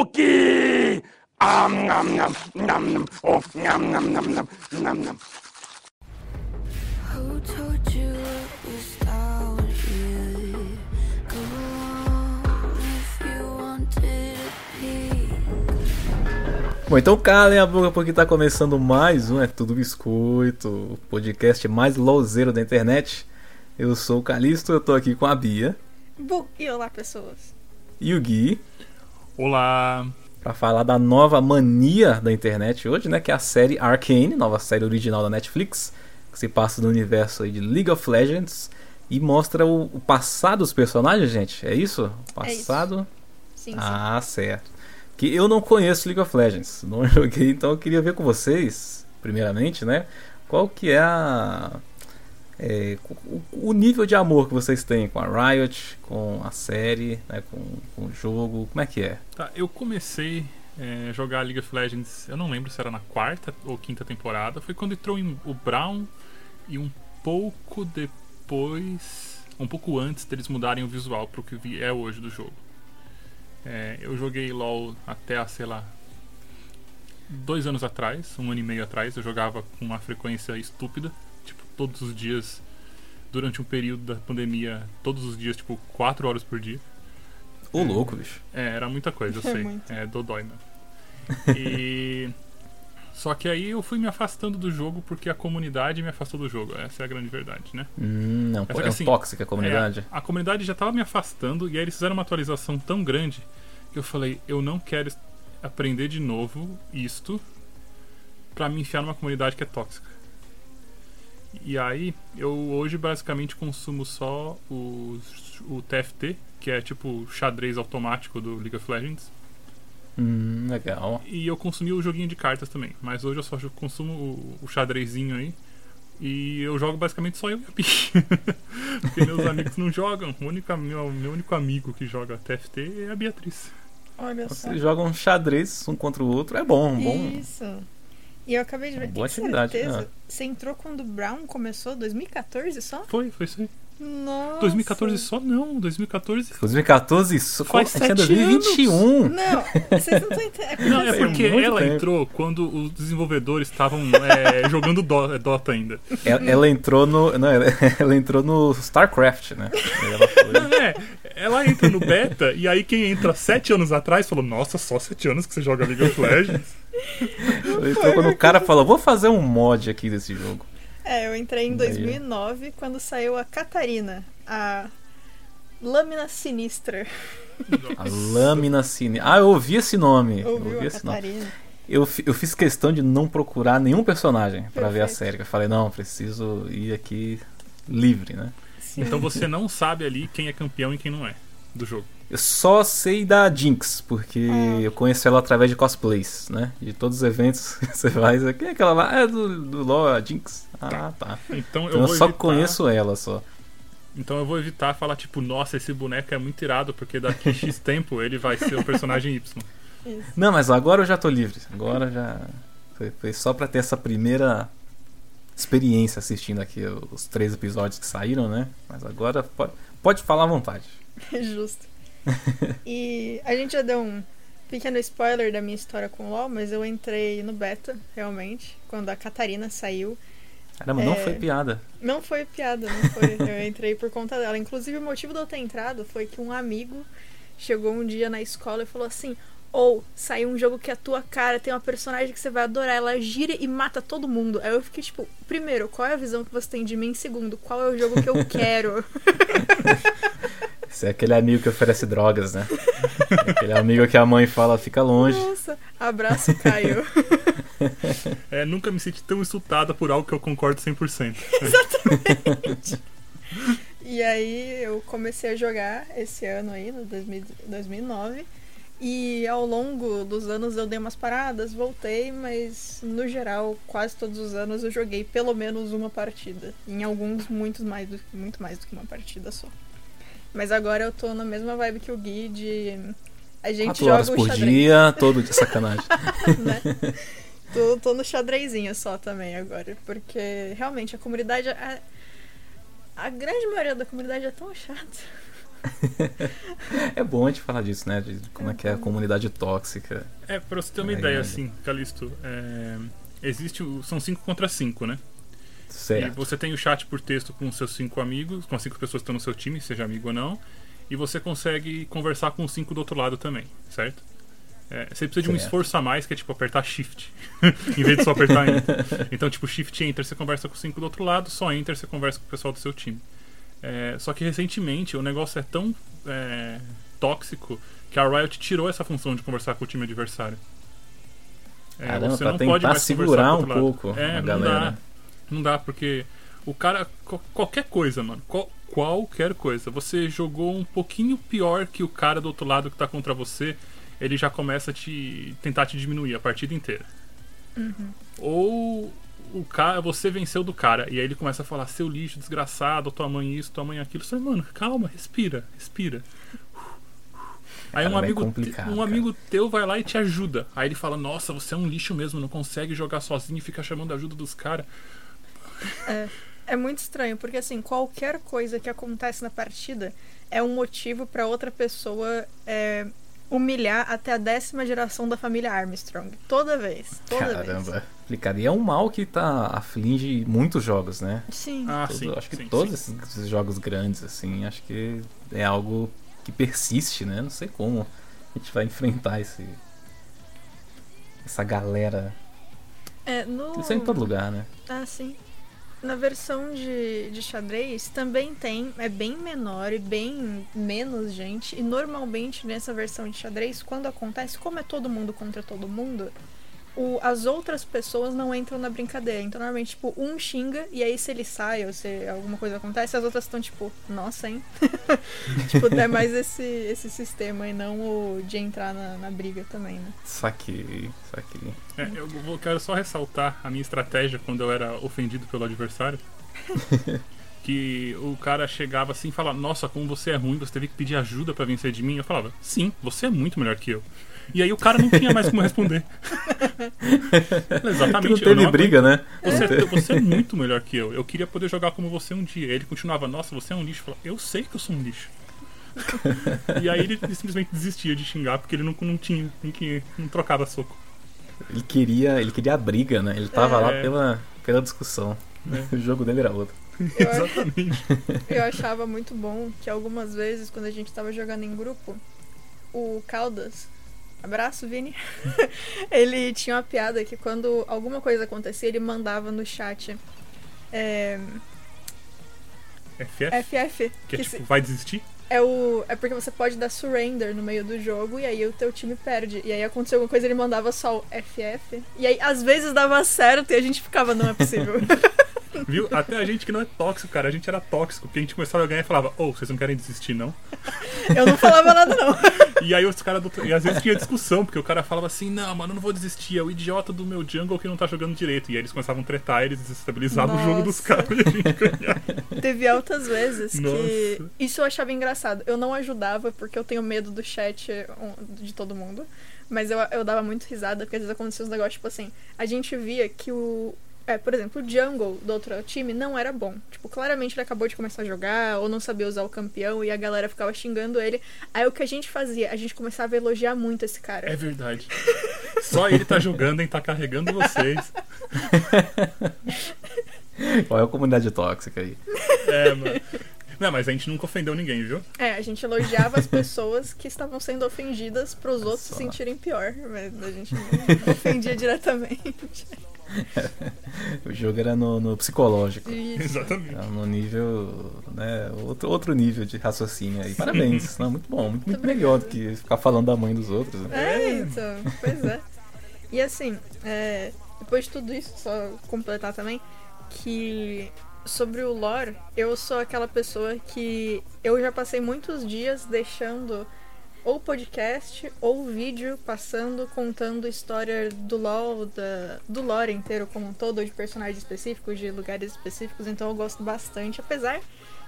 Cookie! Um, nom, nom, nom, nom. Oh, nom, nom, nom, nom, nom, nom. Who told you it was out here? Go on if you wanted peace. Bom, então calem a boca porque tá começando mais um É Tudo Biscoito, o podcast mais louzeiro da internet. Eu sou o Calixto, eu tô aqui com a Bia Bu e olá, pessoas. e o Gui Olá! pra falar da nova mania da internet hoje, né? Que é a série Arcane, nova série original da Netflix, que se passa no universo aí de League of Legends e mostra o, o passado dos personagens, gente. É isso? O É isso. passado? Sim, sim. Ah, certo. Que eu não conheço League of Legends, não joguei, então eu queria ver com vocês, primeiramente, né? Qual que é a é, o, o nível de amor que vocês têm com a Riot, com a série, né, com, com o jogo, como é que é? Tá, eu comecei é, a jogar League of Legends, eu não lembro se era na quarta ou quinta temporada, foi quando entrou em- o Brown e um pouco depois, um pouco antes deles mudarem o visual pro que vi- é hoje do jogo. É, eu joguei LoL até, sei lá, dois anos atrás, um ano e meio atrás, eu jogava com uma frequência estúpida, todos os dias, durante um período da pandemia, todos os dias, tipo, quatro horas por dia. Ô louco, bicho. É, era muita coisa, eu É sei. muito. É dodói mesmo. E. Só que aí eu fui me afastando do jogo porque a comunidade me afastou do jogo. Essa é a grande verdade, né? Hum, não, é é que assim, tóxica a comunidade. É, a comunidade já tava me afastando e aí eles fizeram uma atualização tão grande que eu falei, eu não quero aprender de novo isto pra me enfiar numa comunidade que é tóxica. E aí, eu hoje basicamente consumo só o, o TFT, que é tipo o xadrez automático do League of Legends. Hum, legal. E eu consumi o joguinho de cartas também. Mas hoje eu só consumo o, o xadrezinho aí. E eu jogo basicamente só eu e a. Porque meus amigos não jogam. O único, meu, meu único amigo que joga TFT é a Beatriz. Olha só. Vocês jogam xadrez um contra o outro, é bom, bom. Isso. E eu acabei de ver. Boa atividade, certeza? né? Você entrou quando o Brown começou? 2014 só? Foi, foi isso aí. Nossa. 2014 só não. 2014. 2014, isso Faz é sete 2021. Não, vocês não estão entendendo. Não, é Tem porque muito ela tempo. entrou quando os desenvolvedores estavam é, jogando Do- Dota ainda. Ela, ela entrou no. Não, ela, ela entrou no StarCraft, né? Ela foi- É, ela entra no beta e aí quem entra sete anos atrás falou: Nossa, só sete anos que você joga League of Legends. entrou quando o cara falou: Vou fazer um mod aqui desse jogo. É, eu entrei em Daí. 2009 quando saiu a Catarina, a Lâmina Sinistra. A Lâmina Cine. Ah, eu ouvi esse nome. Eu Ouviu ouvi a esse nome. Catarina? Eu, fi- eu fiz questão de não procurar nenhum personagem pra ver a série. Eu falei: Não, preciso ir aqui livre, né? Sim. Então você não sabe ali quem é campeão e quem não é do jogo. Eu só sei da Jinx, porque Ah. eu conheço ela através de cosplays, né? De todos os eventos que você faz. Quem é aquela lá? É do, do LoL, a Jinx. Ah, tá. Então eu Então eu só evitar, conheço ela só. Então eu vou evitar falar tipo, nossa, esse boneco é muito irado, porque daqui X tempo ele vai ser o personagem Y. Isso. Não, mas agora eu já tô livre. Agora já. Foi, foi só pra ter essa primeira experiência assistindo aqui os três episódios que saíram, né? Mas agora pode, pode falar à vontade. Justo. E a gente já deu um pequeno spoiler da minha história com o LoL, mas eu entrei no beta, realmente, quando a Catarina saiu. Caramba, não É. foi piada. Não foi piada, não foi. Eu entrei por conta dela. Inclusive, o motivo de eu ter entrado foi que um amigo chegou um dia na escola e falou assim: Ou saiu um jogo que é a tua cara, tem uma personagem que você vai adorar, ela gira e mata todo mundo. Aí eu fiquei tipo: primeiro, qual é a visão que você tem de mim? Segundo, qual é o jogo que eu quero? Você é aquele amigo que oferece drogas, né? É aquele amigo que a mãe fala, fica longe. Nossa, abraço, Caio. É, nunca me senti tão insultada por algo que eu concordo 100%. E aí eu comecei a jogar esse ano aí, no 2000 2009. E ao longo dos anos eu dei umas paradas, voltei, mas no geral, quase todos os anos eu joguei pelo menos uma partida. Em alguns, muito mais do, muito mais do que uma partida só. Mas agora eu tô na mesma vibe que o Gui de. A gente Quatro joga horas o por xadrez, dia, todo de sacanagem. né? tô, tô no xadrezinho só também agora. Porque realmente a comunidade. A, a grande maioria da comunidade é tão chata. É bom a gente falar disso, né? De como é que é a comunidade tóxica. É, pra você ter uma É, ideia, é. assim, Calisto, é, existe o- são 5 contra 5, né? E Certo. você tem o chat por texto com seus cinco amigos, com as cinco pessoas que estão no seu time, seja amigo ou não. E você consegue conversar com os cinco do outro lado também, certo? É, você precisa de um Certo. esforço a mais, que é tipo apertar shift, em vez de só apertar enter. Então, tipo, shift e enter você conversa com os cinco do outro lado, só enter você conversa com o pessoal do seu time. É, só que recentemente o negócio é tão é, tóxico que a Riot tirou essa função de conversar com o time adversário. É, Caramba, você pra não tentar pode mais segurar um pouco é, a não galera. Dá, não dá, porque o cara. qualquer coisa, mano. qual- qualquer coisa. Você jogou um pouquinho pior que o cara do outro lado que tá contra você, ele já começa a te tentar te diminuir a partida inteira. Ou o cara, você venceu do cara, e aí ele começa a falar, seu lixo, desgraçado, tua mãe isso, tua mãe aquilo. Você, mano, calma, respira, respira. Aí um é amigo, te- um cara. amigo teu vai lá e te ajuda. Aí ele fala, nossa, você é um lixo mesmo, não consegue jogar sozinho e fica chamando a ajuda dos caras. É muito estranho, porque assim, qualquer coisa que acontece na partida é um motivo pra outra pessoa é, humilhar até a décima geração da família Armstrong. Toda vez. Toda vez. Caramba. Complicado. E é um mal que tá aflige muitos jogos, né? Sim. Ah, Todo- sim. acho que sim, todos sim. Esses, esses jogos grandes, assim, acho que é algo que persiste, né? Não sei como a gente vai enfrentar esse. Essa galera. É, no... Isso é em todo lugar, né? Ah, sim. Na versão de, de xadrez também tem, é bem menor e bem menos gente. E normalmente nessa versão de xadrez, quando acontece, como é todo mundo contra todo mundo, o, as outras pessoas não entram na brincadeira. Então normalmente, tipo, um xinga e aí se ele sai ou se alguma coisa acontece, as outras estão tipo, nossa, hein? tipo, é mais esse, esse sistema e não o de entrar na, na briga também, né? Saquei, saquei. É, eu vou, quero só ressaltar a minha estratégia quando eu era ofendido pelo adversário. que o cara chegava assim e falava: Nossa, como você é ruim, você teve que pedir ajuda pra vencer de mim. Eu falava: Sim, você é muito melhor que eu. E aí o cara não tinha mais como responder. Que Exatamente. não eu teve não briga, né? Você, é- você é muito melhor que eu. Eu queria poder jogar como você um dia. Ele continuava, nossa, você é um lixo. Eu falava, eu sei que eu sou um lixo. e aí ele, simplesmente desistia de xingar porque ele não, não tinha, não, tinha, não trocava soco. Ele queria, ele queria a briga, né? Ele tava lá É. pela, pela discussão. É. O jogo dele era outro. Eu, Exatamente. Eu achava muito bom que algumas vezes, quando a gente tava jogando em grupo, o Caldas, abraço, Vini, ele tinha uma piada que quando alguma coisa acontecia, ele mandava no chat é, FF, FF, que é que tipo, se- vai desistir? é, o, é porque você pode dar surrender no meio do jogo e aí o teu time perde. E aí aconteceu alguma coisa, ele mandava só o FF. E aí às vezes dava certo e a gente ficava, não é possível. Viu? Até a gente que não é tóxico, cara, a gente era tóxico, porque a gente começava a ganhar e falava, ô, vocês não querem desistir, não? Eu não falava nada, não. E aí os caras do... E às vezes tinha discussão, porque o cara falava assim, não, mano, eu não vou desistir, é o idiota do meu jungle que não tá jogando direito. E aí eles começavam a tretar, eles desestabilizavam o jogo dos Nossa. caras e a gente ganhava. Teve altas vezes que. Nossa. Isso eu achava engraçado. Eu não ajudava porque eu tenho medo do chat de todo mundo. Mas eu, eu dava muito risada porque às vezes acontecia uns negócios tipo assim. A gente via que o. É, por exemplo, o jungle do outro time não era bom. Tipo, claramente ele acabou de começar a jogar ou não sabia usar o campeão e a galera ficava xingando ele. Aí o que a gente fazia? A gente começava a elogiar muito esse cara. É verdade. Só ele tá jogando e tá carregando vocês. É a comunidade tóxica aí? É, mano. Não, mas a gente nunca ofendeu ninguém, viu? É, a gente elogiava as pessoas que estavam sendo ofendidas pros outros se sentirem pior. Mas a gente não ofendia diretamente. O jogo era no, no psicológico. Isso. Exatamente. Era no nível, né, outro, outro nível de raciocínio aí. Parabéns, não, muito bom, muito, muito melhor do que ficar falando da mãe dos outros. né? É, então, pois é. E assim, é, depois de tudo isso, só completar também, que sobre o lore, eu sou aquela pessoa que eu já passei muitos dias deixando ou podcast ou vídeo passando contando história do LoL, da, do lore inteiro como um todo, ou de personagens específicos, de lugares específicos, então eu gosto bastante, apesar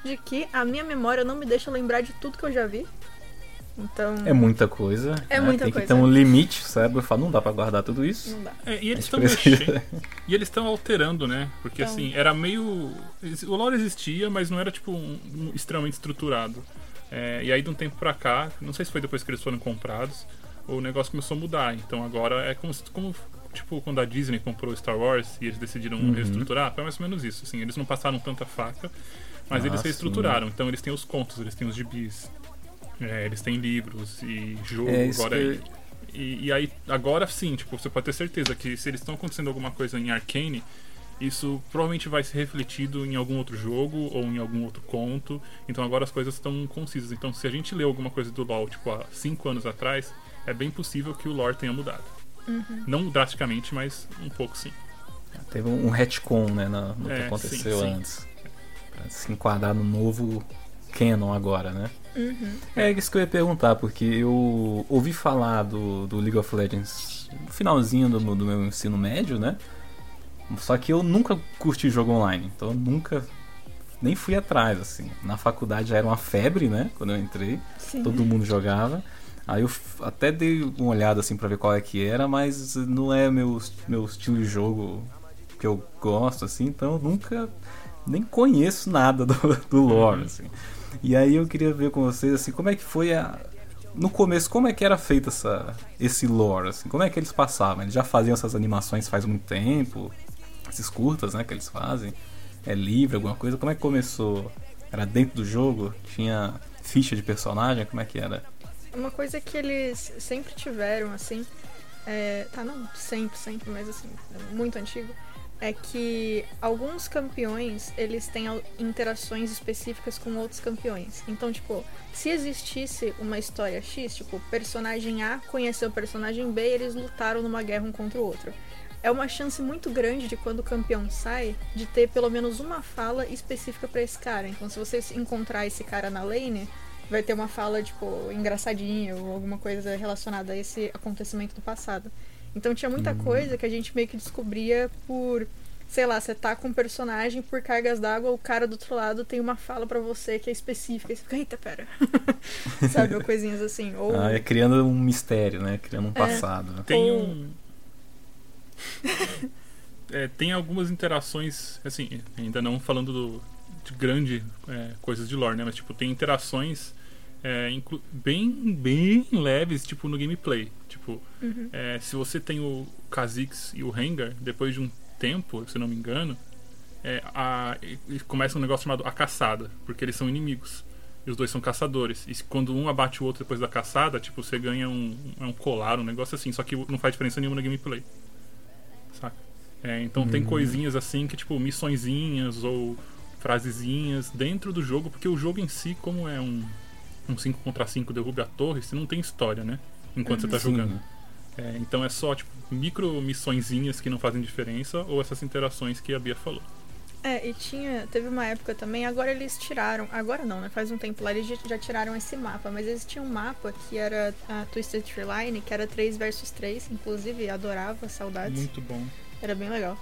de que a minha memória não me deixa lembrar de tudo que eu já vi. Então, É muita coisa. É né? muita Tem coisa. que ter um limite, o cérebro fala, não dá pra guardar tudo isso. não dá. É, e eles estão precisa-. E eles estão alterando, né? Porque Então. assim, era meio. O lore existia, mas não era tipo um, um extremamente estruturado. É, e aí de um tempo pra cá, não sei se foi depois que eles foram comprados, o negócio começou a mudar. Então agora é como, como tipo quando a Disney comprou Star Wars e eles decidiram Uhum. reestruturar, foi mais ou menos isso. Assim, eles não passaram tanta faca, mas Ah, eles sim. reestruturaram. Então eles têm os contos, eles têm os gibis, é, eles têm livros e jogo É, agora. que- E, e aí, agora sim, tipo, você pode ter certeza que se eles estão acontecendo alguma coisa em Arcane, isso provavelmente vai ser refletido em algum outro jogo ou em algum outro conto. Então agora as coisas estão concisas. Então se a gente lê alguma coisa do LoL, tipo, há 5 anos atrás, é bem possível que o lore tenha mudado. Não drasticamente, mas um pouco sim. Teve um retcon, né, no que É, aconteceu sim, sim. antes. Pra se enquadrar no novo canon agora, né? Uhum. É isso que eu ia perguntar, porque eu ouvi falar do, do League of Legends no finalzinho do, do meu ensino médio, né? Só que eu nunca curti jogo online, então eu nunca nem fui atrás, assim. Na faculdade já era uma febre, né? Quando eu entrei, Sim. todo mundo jogava. Aí eu até dei uma olhada assim pra ver qual é que era, mas não é meu, meu estilo de jogo que eu gosto, assim, então eu nunca nem conheço nada do, do lore, assim. E aí eu queria ver com vocês assim, como é que foi a no começo, como é que era feito essa esse lore assim? Como é que eles passavam? Eles já faziam essas animações faz muito tempo? Esses curtas, né, que eles fazem? É livre alguma coisa? Como é que começou? Era dentro do jogo? Tinha ficha de personagem? Como é que era? Uma coisa que eles sempre tiveram, assim, é, tá, não sempre, sempre, mas assim, é muito antigo, é que alguns campeões, eles têm interações específicas com outros campeões. Então, tipo, se existisse uma história X, tipo, personagem A conheceu o personagem B e eles lutaram numa guerra um contra o outro. É uma chance muito grande de quando o campeão sai, de ter pelo menos uma fala específica pra esse cara. Então, se você encontrar esse cara na lane, vai ter uma fala, tipo, engraçadinha ou alguma coisa relacionada a esse acontecimento do passado. Então tinha muita coisa que a gente meio que descobria por, sei lá, você tá com um personagem por cargas d'água, o cara do outro lado tem uma fala pra você que é específica. E você fica, eita, pera. Sabe, ou coisinhas assim. Ou Ah, é criando um mistério, né? Criando um passado. né? Tem Ou- um. É, tem algumas interações, assim, ainda não falando do- de grande é, coisas de lore, né? Mas tipo, tem interações é, bem, bem leves, tipo, no gameplay. Tipo, é, se você tem o Kha'Zix e o Rengar, depois de um tempo, se não me engano, é, a- começa um negócio chamado a caçada, porque eles são inimigos. E os dois são caçadores. E quando um abate o outro depois da caçada, tipo, você ganha um, um colar, um negócio assim, só que não faz diferença nenhuma no gameplay. É, então tem coisinhas assim que, tipo, missõezinhas ou frasezinhas dentro do jogo, porque o jogo em si, como é um, um 5 contra 5 derrube a torre, você não tem história, né? Enquanto você tá Sim. jogando. É, então é só, tipo, micro missõezinhas que não fazem diferença ou essas interações que a Bia falou. É, e tinha. Teve uma época também, agora eles tiraram. Agora não, né? Faz um tempo lá eles já- já tiraram esse mapa, mas eles tinham um mapa que era a Twisted Tree Line, que era 3 versus 3, inclusive adorava, saudades. Muito bom. Era bem legal.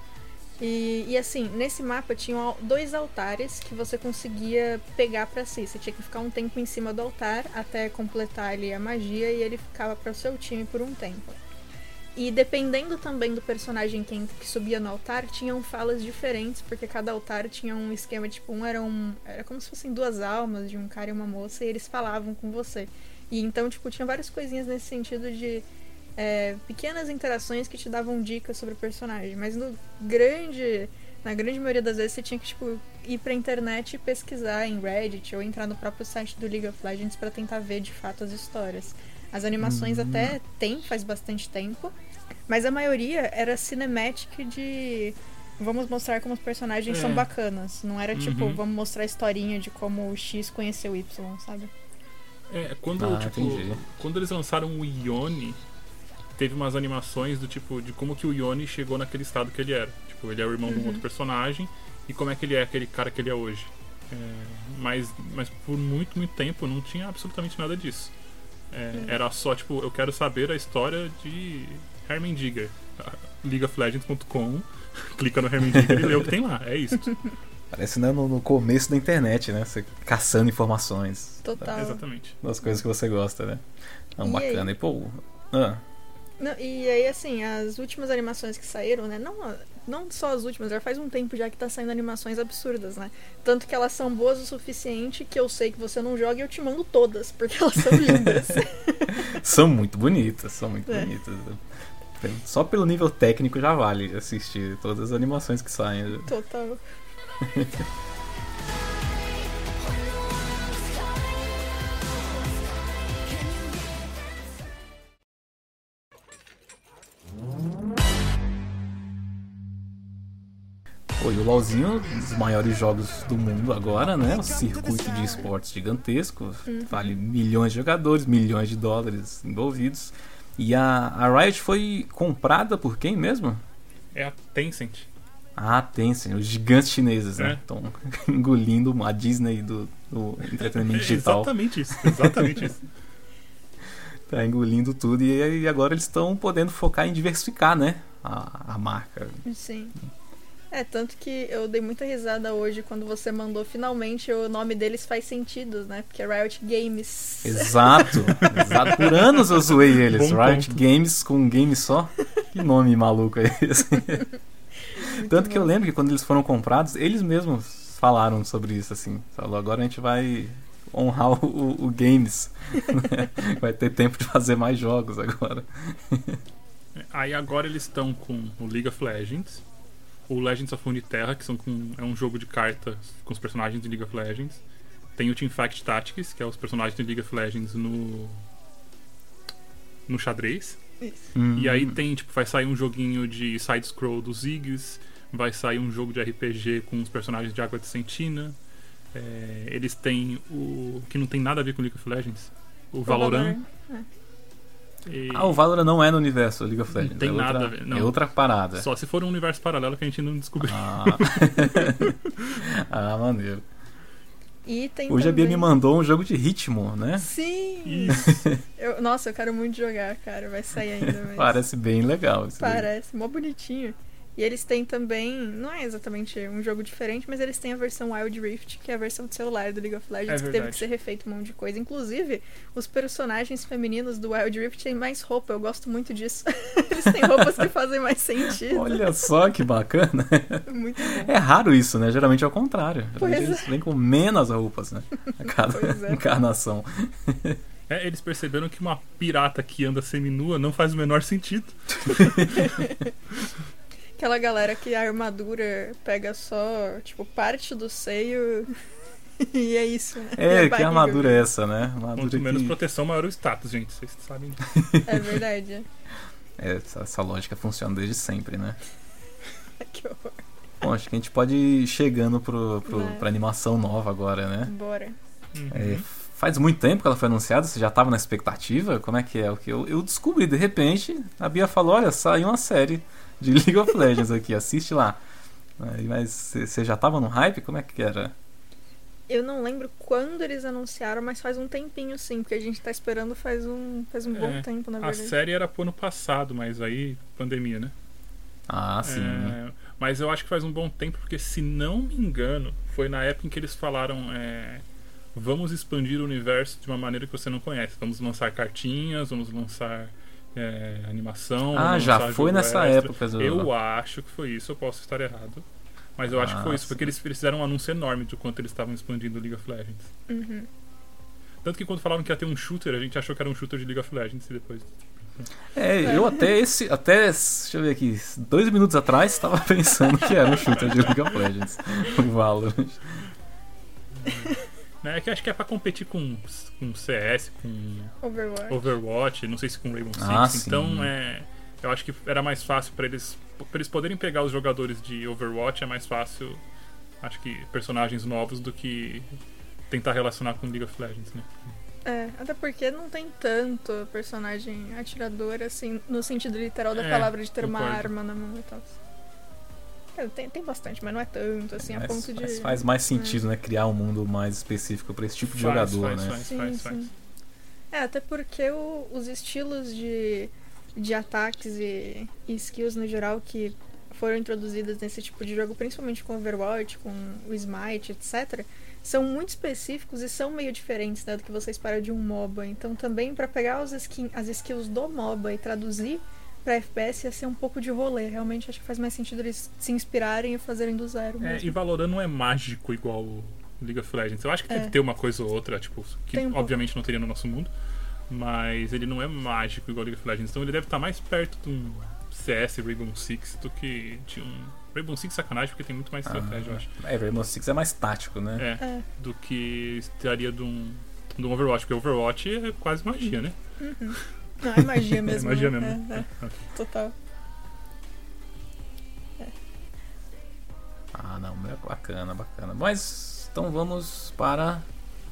E, e assim, nesse mapa tinham dois altares que você conseguia pegar pra si. Você tinha que ficar um tempo em cima do altar até completar ali a magia e ele ficava para o seu time por um tempo. E dependendo também do personagem que, que subia no altar, tinham falas diferentes, porque cada altar tinha um esquema, tipo, um era um. Era como se fossem duas almas de um cara e uma moça, e eles falavam com você. E então, tipo, tinha várias coisinhas nesse sentido de é, pequenas interações que te davam dicas sobre o personagem. Mas no grande. Na grande maioria das vezes você tinha que, tipo, ir pra internet e pesquisar em Reddit ou entrar no próprio site do League of Legends pra tentar ver de fato as histórias. As animações até tem faz bastante tempo, mas a maioria era cinematic de vamos mostrar como os personagens É. são bacanas. Não era tipo, Uhum. vamos mostrar a historinha de como o X conheceu o Y, sabe? É, quando, Ah, tipo, entendi. quando eles lançaram o Ione, teve umas animações do tipo de como que o Ione chegou naquele estado que ele era. Tipo, ele é o irmão de um outro personagem e como é que ele é aquele cara que ele é hoje. É, mas, mas por muito, muito tempo não tinha absolutamente nada disso. É, Era só, tipo, eu quero saber a história de Hermendigger. LeagueofLegends.com Clica no Hermendigger e lê o que tem lá. É isso. Parece né, no, no começo da internet, né? Você caçando informações Total. Exatamente. das coisas que você gosta, né? Não, E bacana. aí? E pô. Ah, Não, e aí, assim, as últimas animações que saíram, né? Não, não só as últimas, já faz um tempo já que tá saindo animações absurdas, né? Tanto que elas são boas o suficiente que eu sei que você não joga e eu te mando todas, porque elas são lindas. São muito bonitas, são muito É. bonitas. Só pelo nível técnico já vale assistir todas as animações que saem. Total. Pô, e o LoLzinho, um dos maiores jogos do mundo agora, né? O circuito de esportes gigantesco. Vale milhões de jogadores, milhões de dólares envolvidos. E a, a Riot foi comprada por quem mesmo? É a Tencent. Ah, Tencent, os gigantes chineses, né? É. Estão engolindo a Disney do, do entretenimento É digital. exatamente isso. Exatamente isso. Tá engolindo tudo e, aí agora eles estão podendo focar em diversificar, né? A, a marca. Sim. É, tanto que eu dei muita risada hoje quando você mandou finalmente o nome deles faz sentido, né? Porque é Riot Games. Exato, exato. Por anos eu zoei eles. Bom Riot ponto. Games com um game só. Que nome maluco é esse? Tanto que eu lembro que quando eles foram comprados, eles mesmos falaram sobre isso, assim. Falou, agora a gente vai honrar o, o- o games. né? vai ter tempo de fazer mais jogos agora. Aí agora eles estão com o League of Legends, o Legends of Runeterra, que são com, é um jogo de cartas com os personagens de League of Legends. Tem o Teamfight Tactics, que é os personagens de League of Legends no no xadrez. Isso. E aí Hum. tem, tipo, vai sair um joguinho de side-scroll dos Ziggs, vai sair um jogo de RPG com os personagens de Água de Sentina. É, eles têm o. que não tem nada a ver com League of Legends. O Valorant. E- Ah, o Valorant não é no universo League of Legends. Não tem é outra, nada a ver, não. É outra parada. Só se for um universo paralelo que a gente não descobriu. Ah. ah, maneiro. E tem Hoje a Bia também... me mandou um jogo de ritmo, né? Sim! Eu- nossa, eu quero muito jogar, cara. Vai sair ainda, mas... Parece bem legal. Parece, mó bonitinho. E eles têm também, não é exatamente um jogo diferente, mas eles têm a versão Wild Rift, que é a versão de celular do League of Legends, É que teve que ser refeito um monte de coisa. Inclusive, os personagens femininos do Wild Rift têm mais roupa, eu gosto muito disso. eles têm roupas que fazem mais sentido. Olha só que bacana. Muito bom. É raro isso, né? Geralmente é o contrário. Pois Geralmente eles vêm com menos roupas, né? A cada Pois é. encarnação. É, eles perceberam que uma pirata que anda seminua não faz o menor sentido. Aquela galera que a armadura pega só, tipo, parte do seio e é isso, né? É, que armadura é essa, né? Armadura Quanto menos que... proteção, maior o status, gente. Vocês sabem disso. É verdade. É, essa, essa lógica funciona desde sempre, né? que horror. Bom, acho que a gente pode ir chegando pro, pro, Vai. pra animação nova agora, né? Bora. É, faz muito tempo que ela foi anunciada, você já estava na expectativa? Como é que é? O que eu, eu descobri, de repente, a Bia falou, olha, saiu uma série de League of Legends aqui, assiste lá. Mas você já estava no hype? Como é que era? Eu não lembro quando eles anunciaram, mas faz um tempinho sim, porque a gente tá esperando faz um, faz um bom É, tempo, na A verdade. série era pro ano passado, mas aí, pandemia, né? Ah, sim. É, mas eu acho que faz um bom tempo, porque se não me engano, foi na época em que eles falaram. é, vamos expandir o universo de uma maneira que você não conhece. Vamos lançar cartinhas, vamos lançar é, animação. Ah, já foi nessa extra. época. do- Eu acho que foi isso, eu posso estar errado. Mas eu acho que Ah, foi isso, sim. porque eles, fizeram um anúncio enorme de quanto eles estavam expandindo o League of Legends. Uhum. Tanto que quando falaram que ia ter um shooter, a gente achou que era um shooter de League of Legends e depois. É, eu até esse. Até. Deixa eu ver aqui. Dois minutos atrás estava pensando que era um shooter de League of Legends. O Valorant. Né, É que acho que é pra competir com, com CS, com Overwatch. Overwatch, não sei se com Rainbow Six. Ah, sim. então, é, eu acho que era mais fácil pra eles, pra eles poderem pegar os jogadores de Overwatch, é mais fácil, acho que personagens novos do que tentar relacionar com League of Legends, né? É, até porque não tem tanto personagem atirador, assim, no sentido literal da É, palavra de ter uma concordo. arma na mão e tal. É, Tem, tem bastante, mas não é tanto, assim, a Mas- ponto de. mas faz mais sentido, né? Criar um mundo mais específico para esse tipo de Faz, jogador, faz, né? faz, Sim, faz, faz. sim. É, até porque o- os estilos de, de ataques e, e skills no geral que foram introduzidas nesse tipo de jogo, principalmente com Overwatch, com o Smite, etc., são muito específicos e são meio diferentes né, do que você espera de um MOBA. Então, também para pegar os skin, as skills do MOBA e traduzir pra FPS ia ser um pouco de rolê. Realmente acho que faz mais sentido eles se inspirarem e fazerem do zero É, mesmo. e Valorant não é mágico igual League of Legends. Eu acho que É. deve ter uma coisa ou outra, tipo, que um pouco. obviamente não teria no nosso mundo. Mas ele não é mágico igual o League of Legends. Então ele deve estar mais perto de um CS Rainbow Six do que de um. Rainbow Six sacanagem porque tem muito mais estratégia, eu acho. É, Rainbow Six é mais tático, né? É, É. do que estaria de um, de um Overwatch. Porque Overwatch é quase magia, né? Não, é magia mesmo. é magia né? mesmo. É, é, Ok. total. Ah, não, é bacana, bacana. Mas então vamos para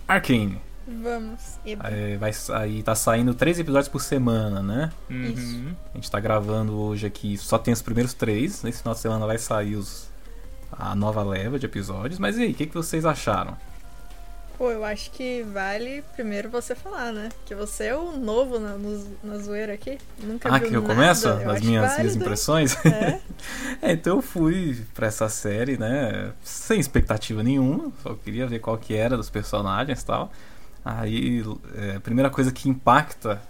Arcane. Vamos. E É, vai sair, tá saindo três episódios por semana, né? Uhum. A gente tá gravando hoje aqui, só tem os primeiros três. Nesse final de semana vai sair os, a nova leva de episódios. Mas e aí, o que, que vocês acharam? Pô, eu acho que vale primeiro você falar, né? Que você é o novo na, no- na zoeira aqui. Nunca Ah, viu que eu nada. começo? Eu minhas, minhas válido. impressões? É, É, então eu fui pra essa série, né? Sem expectativa nenhuma, só queria ver qual que era dos personagens e tal. Aí, é, a primeira coisa que impacta,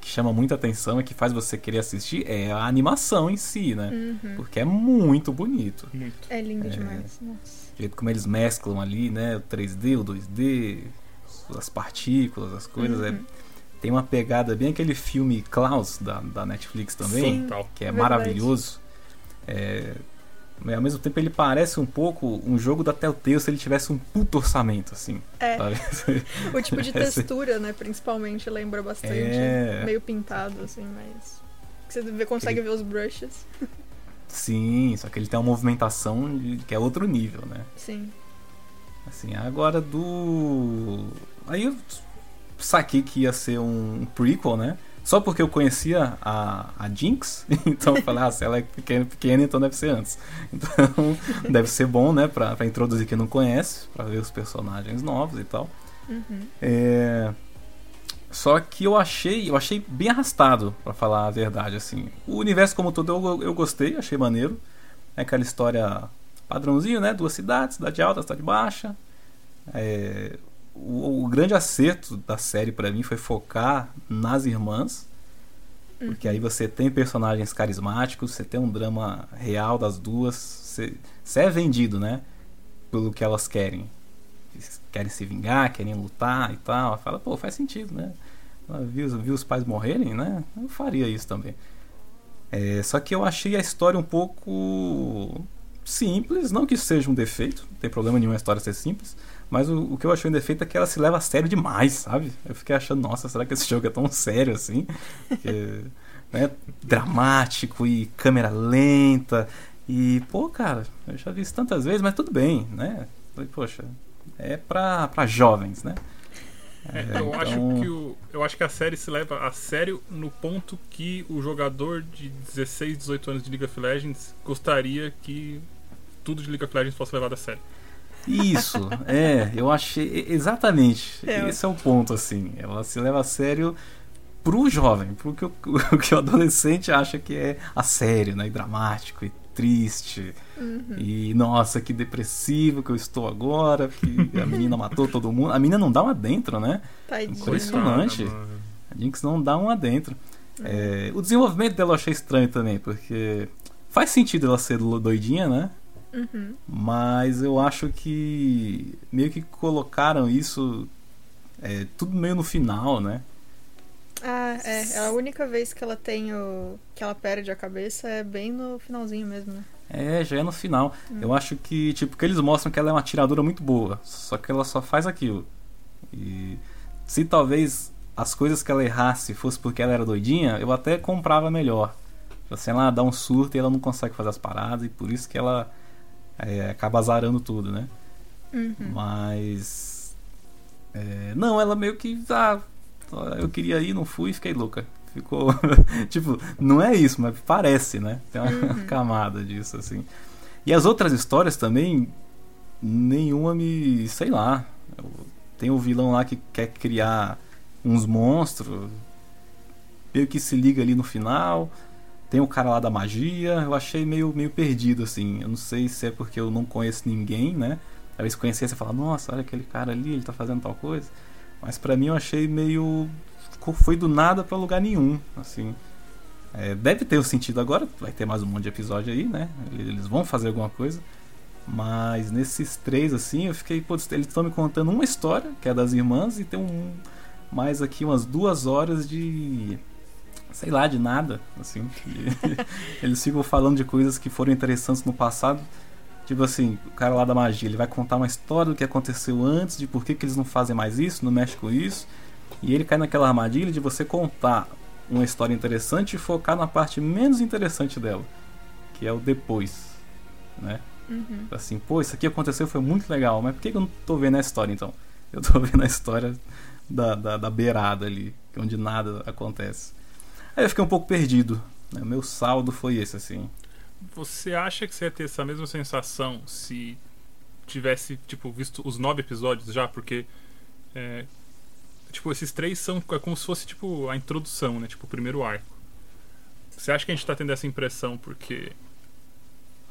que chama muita atenção e que faz você querer assistir é a animação em si, né? Uhum. Porque é muito bonito. Muito. é lindo É. demais. Nossa. O jeito como eles mesclam ali, né? O 3D, o 2D, as partículas, as coisas. é- Uhum. tem uma pegada bem aquele filme Klaus da, da Netflix também Sim. Que é Verdade. maravilhoso. É, mas ao mesmo tempo ele parece um pouco um jogo da Telltale se ele tivesse um puto orçamento, assim. É, sabe? o tipo de textura, né, principalmente, lembra bastante. É. Meio pintado, assim, mas. Você consegue ver os brushes. Sim, só que ele tem uma movimentação de- que é outro nível, né? Sim. Assim, agora do. Aí eu saquei que ia ser um prequel, né? Só porque eu conhecia a, a Jinx, então eu falei, ah, se ela é pequena, pequena, então deve ser antes. Então deve ser bom, né, pra, pra introduzir quem não conhece, pra ver os personagens novos e tal. Uhum. É... Só que eu achei, eu achei bem arrastado, pra falar a verdade, assim. O universo como todo eu, eu gostei, achei maneiro. É aquela história padrãozinho, né? Duas cidades, cidade alta, cidade baixa. É, O, o grande acerto da série pra mim foi focar nas irmãs. Porque aí você tem personagens carismáticos, você tem um drama real das duas. Você, você é vendido, né? Pelo que elas querem querem se vingar, querem lutar e tal. Fala, pô, faz sentido, né? Viu, viu os pais morrerem, né? Eu faria isso também. É, só que eu achei a história um pouco simples, não que seja um defeito, não tem problema nenhum a história ser simples, mas o, o que eu achei um defeito é que ela se leva a sério demais, sabe? Eu fiquei achando, nossa, será que esse jogo é tão sério assim? Porque, né, dramático e câmera lenta e, pô, cara, eu já vi isso tantas vezes, mas tudo bem, né? Poxa, é pra, pra jovens, né? É, É, eu, acho então- que o, eu acho que a série se leva a sério no ponto que o jogador de 16, 18 anos de League of Legends gostaria que tudo de League of Legends fosse levado a sério. Isso, é, eu achei exatamente. É. Esse é o ponto, assim. Ela se leva a sério pro jovem, pro que o, o que o adolescente acha que é a sério, né? E dramático e triste. Uhum. E nossa, que depressivo que eu estou agora, que a menina matou todo mundo. A menina não dá uma dentro, né? Impressionante. A Jinx não dá um adentro. É, o desenvolvimento dela eu achei estranho também, porque faz sentido ela ser do- doidinha, né? Uhum. Mas eu acho que meio que colocaram isso é, tudo meio no final, né? Ah, é. A única vez que ela tem o. que ela perde a cabeça é bem no finalzinho mesmo, né? É, já é no final. Eu acho que, tipo, que eles mostram que ela é uma atiradora muito boa, só que ela só faz aquilo. E se talvez as coisas que ela errasse fosse porque ela era doidinha, eu até comprava melhor. Assim, ela dá um surto e ela não consegue fazer as paradas, e por isso que ela é, acaba azarando tudo, né? Uhum. Mas. é, não, ela meio que. Ah, eu queria ir, não fui fiquei louca. Ficou. tipo, não é isso, mas parece, né? Tem uma Uhum. camada disso, assim. E as outras histórias também. Nenhuma me. sei lá. Tem o vilão lá que quer criar uns monstros. Meio que se liga ali no final. Tem o cara lá da magia. Eu achei meio, meio perdido, assim. Eu não sei se é porque eu não conheço ninguém, né? Talvez conhecer você fala, nossa, olha aquele cara ali, ele tá fazendo tal coisa. Mas pra mim eu achei meio. Foi do nada pra lugar nenhum, assim. É, deve ter o sentido agora, vai ter mais um monte de episódio aí, né? Eles vão fazer alguma coisa. Mas nesses três, assim, eu fiquei, pô, eles estão me contando uma história, que é das irmãs, e tem um, mais aqui umas duas horas de. sei lá, de nada, assim. eles ficam falando de coisas que foram interessantes no passado. Tipo assim, o cara lá da magia, ele vai contar uma história do que aconteceu antes, de por que, que eles não fazem mais isso, não mexem com isso. E ele cai naquela armadilha de você contar uma história interessante e focar na parte menos interessante dela, que é o depois, né? Uhum. Assim, pô, isso aqui aconteceu, foi muito legal, mas por que, que eu não tô vendo a história então? Eu tô vendo a história da, da, da beirada ali, onde nada acontece. Aí eu fiquei um pouco perdido, né? Meu saldo foi esse, assim. Você acha que você ia ter essa mesma sensação se tivesse, tipo, visto os nove episódios já? Porque, é, tipo, esses três são é como se fosse, tipo, a introdução, né? Tipo, o primeiro arco. Você acha que a gente tá tendo essa impressão porque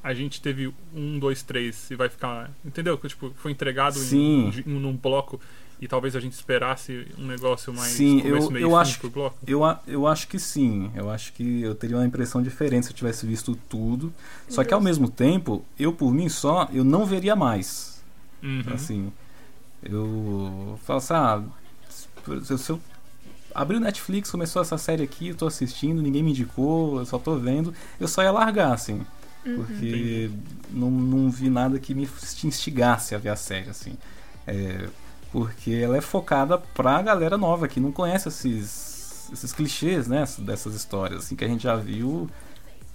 a gente teve um, dois, três e vai ficar... Entendeu? Que, tipo, foi entregado Sim. em, em, num bloco e talvez a gente esperasse um negócio mais Sim, começo, eu- meio eu e fim acho por bloco? Eu, a- eu acho que sim. Eu acho que eu teria uma impressão diferente se eu tivesse visto tudo. Só que ao mesmo tempo, eu por mim só, eu não veria mais. Uhum. Assim, eu falo assim, ah, se, eu abrir o Netflix, começou essa série aqui, eu tô assistindo, ninguém me indicou, eu só tô vendo, eu só ia largar, assim. Porque não, não vi nada que me instigasse a ver a série, assim. É, porque ela é focada pra galera nova que não conhece esses, esses clichês, né? Dessas histórias, assim, que a gente já viu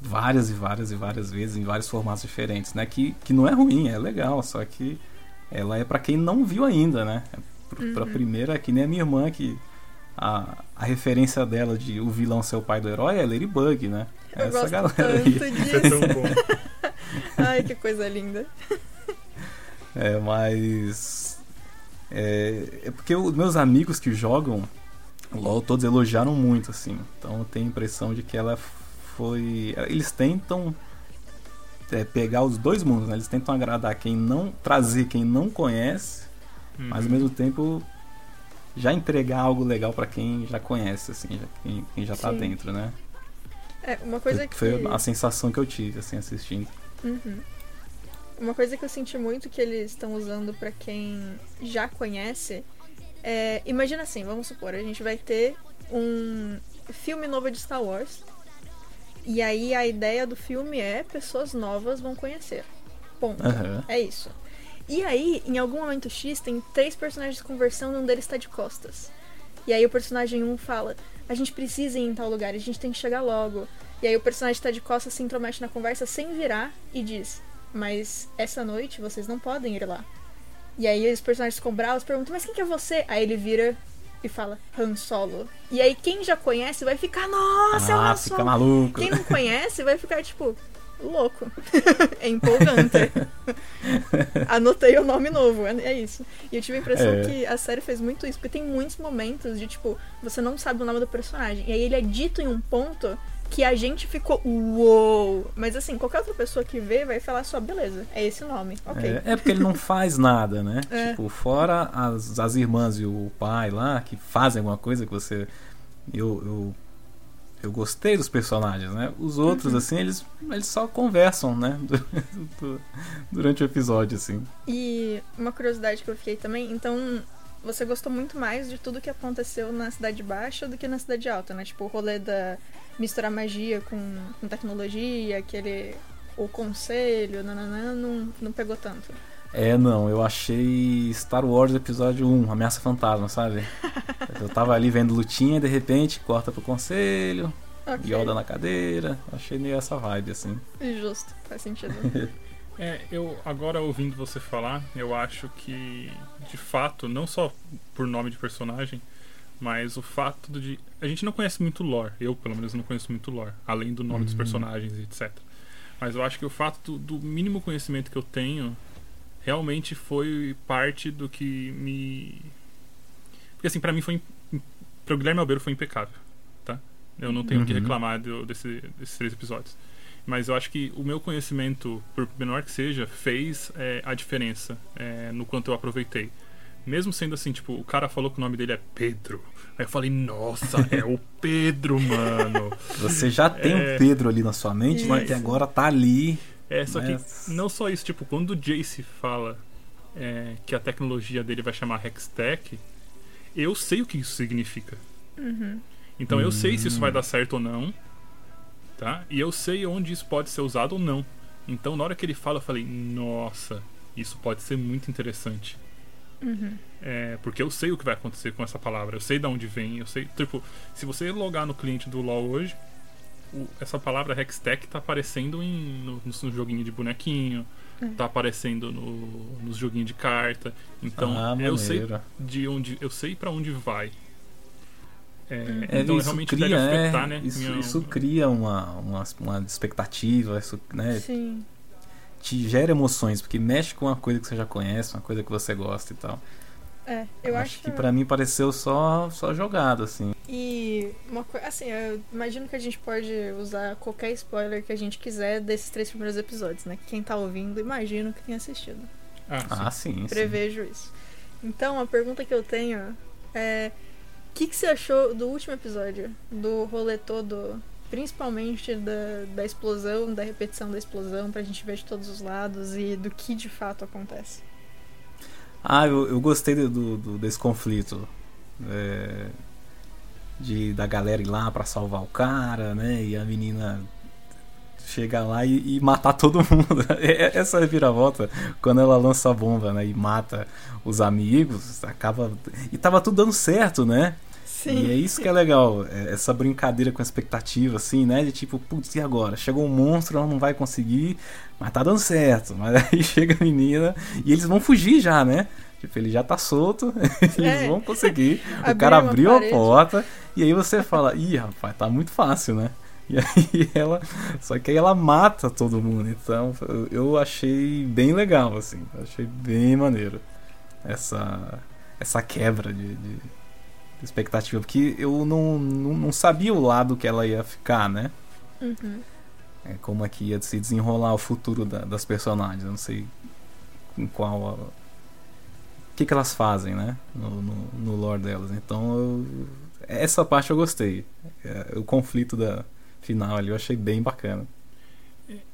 várias e várias e várias vezes em vários formatos diferentes, né? Que, que não é ruim, é legal, só que ela é pra quem não viu ainda, né? É pr- Pra primeira, é que nem a minha irmã que a, a referência dela de o vilão ser o pai do herói é Ladybug, né? Eu Essa gosto galera tanto aí. Isso é disso. tão bom. Ai, que coisa linda. É, mas. É, é porque os meus amigos que jogam LOL todos elogiaram muito, assim. Então eu tenho a impressão de que ela foi. Eles tentam é, pegar os dois mundos, né? Eles tentam agradar quem não. trazer quem não conhece, mas ao Uhum. mesmo tempo já entregar algo legal pra quem já conhece, assim, já- quem, quem já tá Sim. dentro, né? É, uma coisa que. Foi a sensação que eu tive, assim, assistindo. Uhum. Uma coisa que eu senti muito que eles estão usando pra quem já conhece é. Imagina assim, vamos supor, a gente vai ter um filme novo de Star Wars. E aí a ideia do filme é pessoas novas vão conhecer. Ponto. Aham. É isso. E aí, em algum momento X, tem três personagens conversando um deles tá de costas. E aí o personagem 1 fala, a gente precisa ir em tal lugar, a gente tem que chegar logo. E aí o personagem tá de costas se intromete na conversa sem virar e diz, mas essa noite vocês não podem ir lá. E aí os personagens ficam bravos, perguntam, mas quem que é você? Aí ele vira e fala, Han Solo. E aí quem já conhece vai ficar, nossa, é o ah, Han fica Solo. maluco. Quem não conhece vai ficar tipo, louco. é empolgante. Anotei o nome novo, é é isso. E eu tive a impressão É. que a série fez muito isso, porque tem muitos momentos de tipo, você não sabe o nome do personagem. E aí ele é dito em um ponto que a gente ficou, uou! Mas assim, qualquer outra pessoa que vê vai falar só, beleza, é esse o nome, ok. É, é porque ele não faz nada, né? É. Tipo, fora as, as irmãs e o pai lá que fazem alguma coisa que você. Eu, eu, eu gostei dos personagens, né? Os outros, Uhum. assim, eles, eles só conversam, né? Du- Durante o episódio, assim. E uma curiosidade que eu fiquei também, então você gostou muito mais de tudo que aconteceu na Cidade Baixa do que na Cidade Alta, né? Tipo, o rolê da misturar magia com, com tecnologia, aquele. o conselho, nananã, não, não pegou tanto. É, não, eu achei Star Wars Episódio 1, Ameaça Fantasma, sabe? Eu tava ali vendo lutinha e de repente corta pro conselho, Ok. Yoda na cadeira. Achei meio essa vibe, assim. Justo, faz sentido. É, eu agora ouvindo você falar, eu acho que de fato, não só por nome de personagem, mas o fato de a gente não conhece muito lore, eu pelo menos não conheço muito lore, além do nome dos Uhum. personagens e etc. Mas eu acho que o fato do, do mínimo conhecimento que eu tenho realmente foi parte do que me porque assim, pra mim foi im- pro Guilherme Albeiro foi impecável, tá? Eu não tenho o que Uhum. reclamar do- desse- desses três episódios. Mas eu acho que o meu conhecimento, por menor que seja, fez é, a diferença é, no quanto eu aproveitei. mesmo sendo assim, tipo, o cara falou que o nome dele é Pedro. Aí eu falei, nossa, é o Pedro, mano. Você já tem É. um Pedro ali na sua mente, Mas- mas que agora tá ali. É, só que Mas- não só isso, tipo, quando o Jace fala é, que a tecnologia dele vai chamar Hextech, eu sei o que isso significa. Então eu sei se isso vai dar certo ou não, tá? E eu sei onde isso pode ser usado ou não. Então na hora que ele fala, eu falei, nossa, isso pode ser muito interessante. É, porque eu sei o que vai acontecer com essa palavra, eu sei de onde vem, eu sei. Tipo, se você logar no cliente do LoL hoje, o- essa palavra Hextech tá aparecendo em, no, no joguinho de bonequinho, tá aparecendo no, nos joguinhos de carta. Então ah, eu sei de onde. Eu sei para onde vai. É, É, então isso realmente cria, deve é, afetar, né? isso, minha- isso cria uma, uma, uma expectativa, isso né, Sim. te gera emoções, porque mexe com uma coisa que você já conhece, uma coisa que você gosta e tal. É, eu acho, que pra mim pareceu só, só jogado, assim. E uma coisa, assim, eu imagino que a gente pode usar qualquer spoiler que a gente quiser desses três primeiros episódios, né? Quem tá ouvindo, imagino que tenha assistido. Ah, sim. Ah, sim. sim. Prevejo isso. Então, a pergunta que eu tenho é: que, que você achou do último episódio? Do rolê todo, principalmente da, da explosão, da repetição da explosão, pra gente ver de todos os lados e do que de fato acontece? Ah, eu, eu gostei do, do- desse conflito. É, de da galera ir lá pra salvar o cara, né? E a menina chegar lá e, e matar todo mundo. É- Essa reviravolta, quando ela lança a bomba, né? E mata os amigos, acaba. E tava tudo dando certo, né? E é isso que é legal, é essa brincadeira com a expectativa, assim, né? De tipo, putz, e agora? Chegou um monstro, ela não vai conseguir, mas tá dando certo. Mas aí chega a menina e eles vão fugir já, né? Tipo, ele já tá solto, eles É. vão conseguir. o cara abriu a porta e aí você fala, ih, rapaz, tá muito fácil, né? E aí ela. Só que aí ela mata todo mundo. Então eu- achei bem legal, assim. Eu achei bem maneiro. Essa. Essa quebra de- de expectativa. Porque eu não, não, não sabia o lado que ela ia ficar, né? Uhum. É, como é que ia se desenrolar o futuro da- das personagens. Eu não sei em qual. a- O que, que elas fazem, né? No, no, no lore delas. Então eu- essa parte eu gostei. É, o conflito da final ali eu achei bem bacana.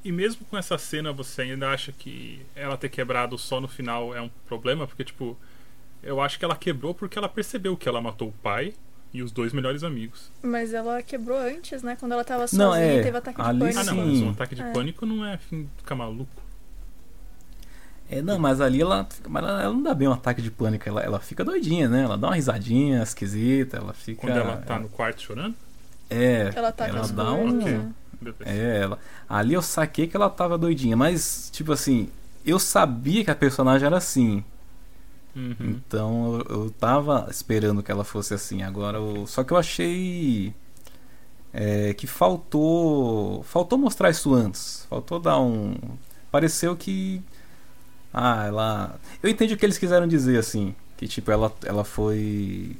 E mesmo com essa cena, você ainda acha que ela ter quebrado só no final é um problema? Porque, tipo, eu acho que ela quebrou porque ela percebeu que ela matou o pai e os dois melhores amigos. Mas ela quebrou antes, né? Quando ela tava sozinha Não, é, e teve ataque de pânico. Ah, não, mas um ataque de É. pânico não é fim de ficar maluco. É, não, mas ali ela, mas ela, ela não dá bem um ataque de pânico, ela, ela fica doidinha, né? Ela dá uma risadinha esquisita, ela fica. Quando ela tá no quarto chorando? É, Ela tá com ela dá um. né? Beleza. É, ela, ali eu saquei que ela tava doidinha, mas, tipo assim, eu sabia que a personagem era assim. Uhum. Então eu, eu tava esperando que ela fosse assim. Agora, eu, só que eu achei é, que faltou, faltou mostrar isso antes. Faltou dar um, pareceu que, ah, ela, eu entendi o que eles quiseram dizer assim, que tipo ela, ela foi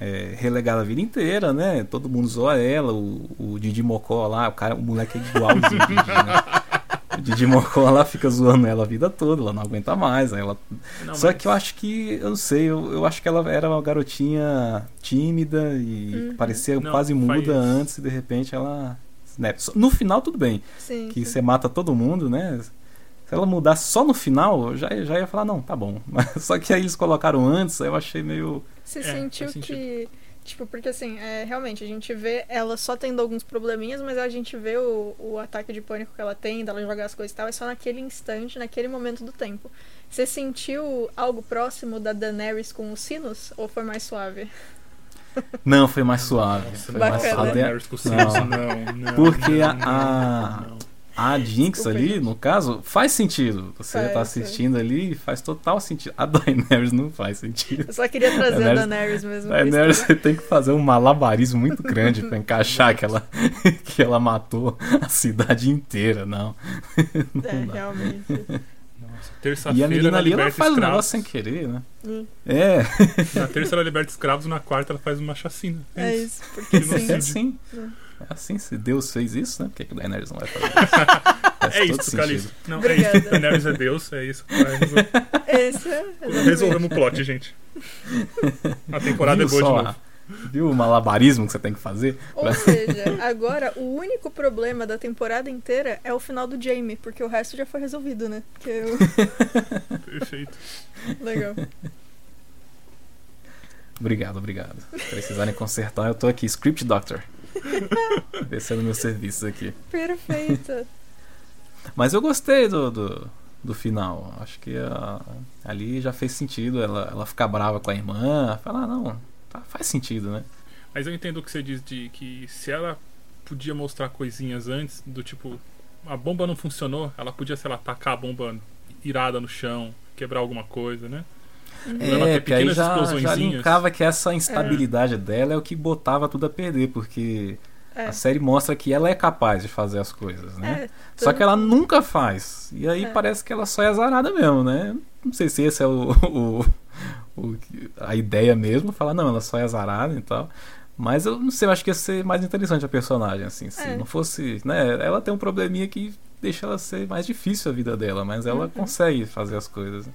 é, relegada a vida inteira, né? Todo mundo zoa ela, o, o Didi Mocó lá, o cara, o moleque é igualzinho Didi, né? O Didi Mocó lá fica zoando ela a vida toda, ela não aguenta mais, ela Não, só mas- que eu acho que, eu não sei, eu, eu acho que ela era uma garotinha tímida e Uhum. parecia Não, quase muda faz- antes e de repente ela. Né, no final tudo bem, Sim. que sim. você mata todo mundo, né? Se ela mudasse só no final, eu já, já ia falar, não, tá bom. Mas, só que aí eles colocaram antes, aí eu achei meio. Você É, sentiu que. Tipo, porque assim, é, realmente, a gente vê ela só tendo alguns probleminhas, mas a gente vê o, o ataque de pânico que ela tem, dela jogar as coisas e tal, é só naquele instante, naquele momento do tempo. Você sentiu algo próximo da Daenerys com os sinos? Ou foi mais suave? Não, foi mais suave. Nossa, Foi não, mais Bacana. suave. Daenerys com Não. Sansa, não, não, Porque não, a- não, a- não. A Jinx Desculpa, ali, gente. no caso, faz sentido. Você Faz, tá assistindo ali, faz total sentido. A Daenerys não faz sentido. Eu só queria trazer a Daenerys- Daenerys mesmo. A Daenerys você tem que fazer um malabarismo muito grande pra encaixar que ela, que ela matou a cidade inteira, não. É, dá. realmente. Nossa, E terça-feira a menina ela ali, ela faz o escravos. negócio sem querer, né? Hum, É, Na terça ela liberta escravos, na quarta ela faz uma chacina. É isso. isso, porque não sim. é assim. É assim, se Deus fez isso, né? Por que, que o Daenerys não vai fazer isso? Faz É isso. Caliço. Não, é isso. Daenerys é Deus, é isso. Esse é. Resolvemos o plot, gente. A temporada Viu é boa de novo. a- Viu o malabarismo que você tem que fazer? Ou seja, agora o único problema da temporada inteira é o final do Jamie, porque o resto já foi resolvido, né? Eu... Perfeito. Legal. Obrigado, obrigado. Se precisarem consertar, eu tô aqui, Script Doctor. Descendo meus serviços aqui. Perfeita. Mas eu gostei do, do, do final. Acho que ah, ali já fez sentido ela, ela ficar brava com a irmã. Falar, ah, não, tá- faz sentido, né? Mas eu entendo o que você diz de que se ela podia mostrar coisinhas antes, do tipo, a bomba não funcionou, ela podia, sei lá, tacar a bomba irada no chão, quebrar alguma coisa, né? Ter É, porque aí já, já linkava que essa instabilidade dela é o que botava tudo a perder, porque É. a série mostra que ela é capaz de fazer as coisas, né? É, Só que ela nunca faz. E aí É. parece que ela só é azarada mesmo, né? Não sei se esse é o, o- o- a ideia mesmo, falar, não, ela só é azarada e tal. Mas eu não sei, eu acho que ia ser mais interessante a personagem, assim. Se É. não fosse. Né, ela tem um probleminha que deixa ela ser mais difícil a vida dela, mas ela Uhum. consegue fazer as coisas.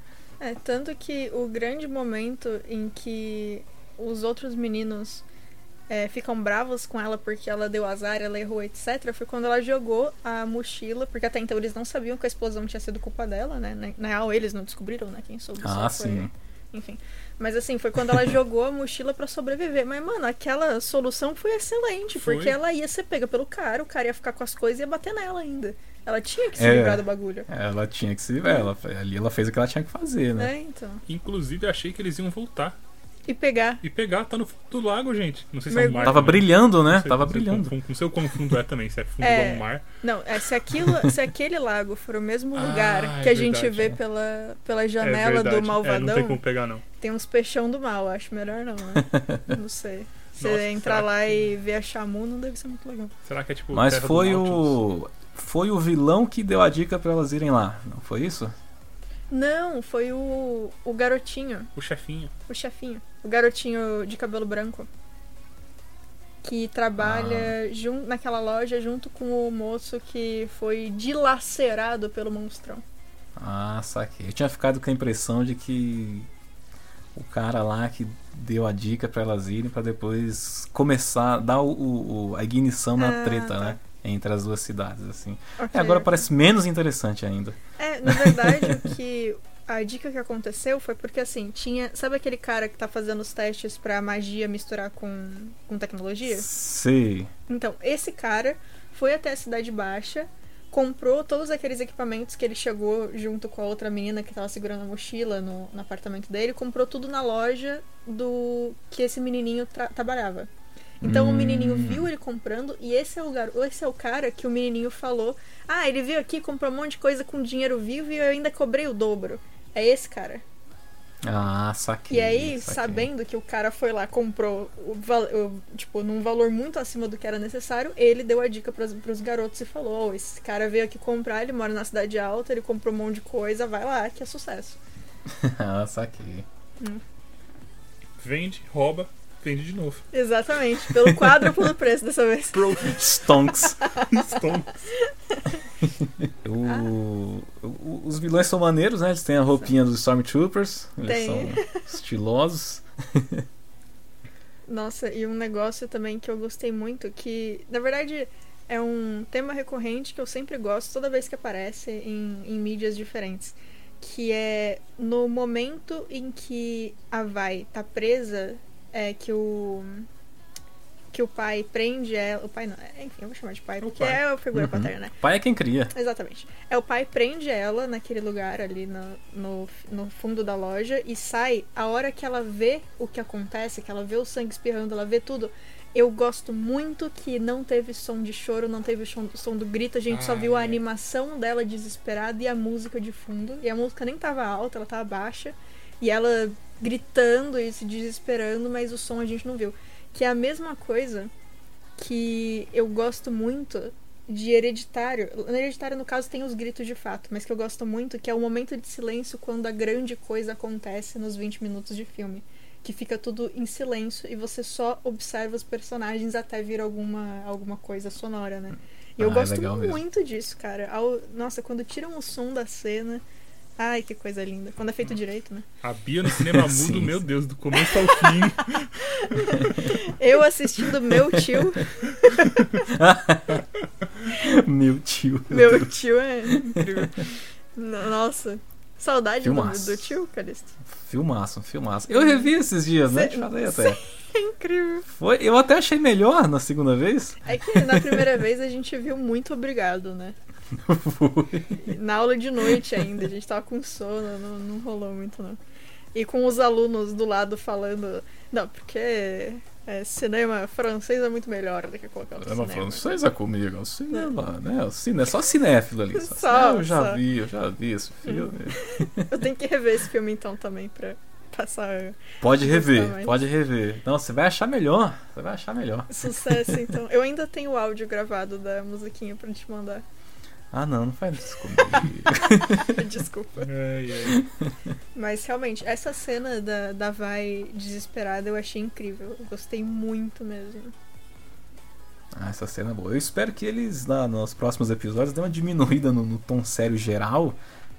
É, tanto que o grande momento em que os outros meninos é, ficam bravos com ela porque ela deu azar, ela errou, etc., foi quando ela jogou a mochila, porque até então eles não sabiam que a explosão tinha sido culpa dela, né? Na- real, eles não descobriram, né? Quem soube só Ah, foi- sim. Enfim. Mas assim, foi quando ela jogou a mochila pra sobreviver. Mas, mano, aquela solução foi excelente, Foi. porque ela ia ser pega pelo cara, o cara ia ficar com as coisas e ia bater nela ainda. Ela tinha que se É. livrar do bagulho. Ela tinha que se. Ela, ali ela fez o que ela tinha que fazer, né? É, então. Inclusive, achei que eles iam voltar E pegar. e pegar, tá no fundo do lago, gente. Não sei se é um mar. Tava também. brilhando, né? Sei- Tava sei brilhando. Não sei o quão fundo é também, se é fundo É. igual um mar. Não, é, se, aquilo, se aquele lago for o mesmo Ah, lugar é que a gente verdade, vê é. pela, pela É janela verdade. do É, malvadão, não tem como pegar, não. tem uns peixão do mal. Acho melhor não, né? Não sei. Você Nossa, entrar lá que- e ver a Shamu não deve ser muito legal. Será que é tipo. Mas foi o. Foi o vilão que deu a dica pra elas irem lá, não foi isso? Não, foi o, o garotinho, O chefinho. o chefinho. O garotinho de cabelo branco. Que trabalha Ah. jun- naquela loja junto com o moço que foi dilacerado pelo monstrão. Ah, saquei. Eu tinha ficado com a impressão de que o cara lá que deu a dica pra elas irem pra depois começar, dar o, o- o- a ignição na Ah, treta, tá. né? Entre as duas cidades, assim. Ok. É, agora parece menos interessante ainda. É, na verdade, o que. A dica que aconteceu foi porque assim, tinha. Sabe aquele cara que tá fazendo os testes pra magia misturar com, com tecnologia? Sei. Então, esse cara foi até a Cidade Baixa, comprou todos aqueles equipamentos que ele chegou junto com a outra menina que tava segurando a mochila no, no apartamento dele, comprou tudo na loja do que esse menininho tra- trabalhava. Então o Hum. menininho viu ele comprando e esse é o gar... esse é o cara que o menininho falou: "Ah, ele veio aqui, comprou um monte de coisa com dinheiro vivo e eu ainda cobrei o dobro". É esse cara. Ah, saquei. E aí, saquei. sabendo que o cara foi lá, comprou, o, o- tipo, num valor muito acima do que era necessário, ele deu a dica pros, pros garotos e falou: "Ô, esse cara veio aqui comprar, ele mora na cidade alta, ele comprou um monte de coisa, vai lá, que é sucesso. ah, saquei. Vende, rouba, vende de novo. Exatamente, pelo quádruplo do preço dessa vez. Stonks. Stone. O- o- os vilões são maneiros, né? Eles têm a roupinha dos Stormtroopers. Eles Tem. são estilosos. Nossa, e um negócio também que eu gostei muito, que na verdade é um tema recorrente que eu sempre gosto toda vez que aparece em, em mídias diferentes. Que é no momento em que a Vai tá presa, é que o. Que o pai prende ela. O pai não, é, enfim, eu vou chamar de pai, O porque pai. é a figura Uhum. paterna, né? Pai é quem cria. Exatamente. É o pai prende ela naquele lugar ali no, no, no fundo da loja e sai a hora que ela vê o que acontece, que ela vê o sangue espirrando, ela vê tudo. Eu gosto muito que não teve som de choro, não teve som, som do grito, a gente só Ah, viu a é. animação dela desesperada e a música de fundo. E a música nem tava alta, ela tava baixa. E ela gritando e se desesperando, mas o som a gente não viu. Que é a mesma coisa que eu gosto muito de Hereditário. No Hereditário, no caso, tem os gritos de fato, mas que eu gosto muito, que é o momento de silêncio quando a grande coisa acontece nos 20 minutos de filme. Que fica tudo em silêncio e você só observa os personagens até vir alguma, alguma coisa sonora, né? E eu Ah, é gosto legal mesmo. muito disso, cara. Nossa, quando tiram o som da cena. Ai, que coisa linda. Quando é feito direito, né? A Bia no cinema mudo, meu Deus, do começo ao fim. Eu assistindo meu tio. Meu tio. Meu tio é incrível. No- Nossa. Saudade do, do tio, Calixto. Filmaço, filmaço. Eu revi esses dias, né? Cê- Te falei até. É incrível. Foi, eu até achei melhor na segunda vez. É que na primeira vez a gente viu muito obrigado, né? Na aula de noite ainda, a gente tava com sono, não, não rolou muito não. E com os alunos do lado falando, não, porque é, cinema francês é muito melhor do que qualquer outro É uma cinema. francesa comigo, é o cinema, né? O cine, é só cinéfilo ali. Só, Só, eu já só. vi, eu já vi esse filme. Eu tenho que rever esse filme então também pra passar Pode rever, pode rever. Não, você vai achar melhor. Você vai achar melhor. sucesso então. Eu ainda tenho o áudio gravado da musiquinha pra te mandar. Ah, não, não faz isso comigo. Desculpa. Ai, ai. Mas realmente, essa cena da, da Vai desesperada eu achei incrível. Eu gostei muito mesmo. ah, essa cena é boa. Eu espero que eles, na- nos próximos episódios, dêem uma diminuída no, no tom sério geral.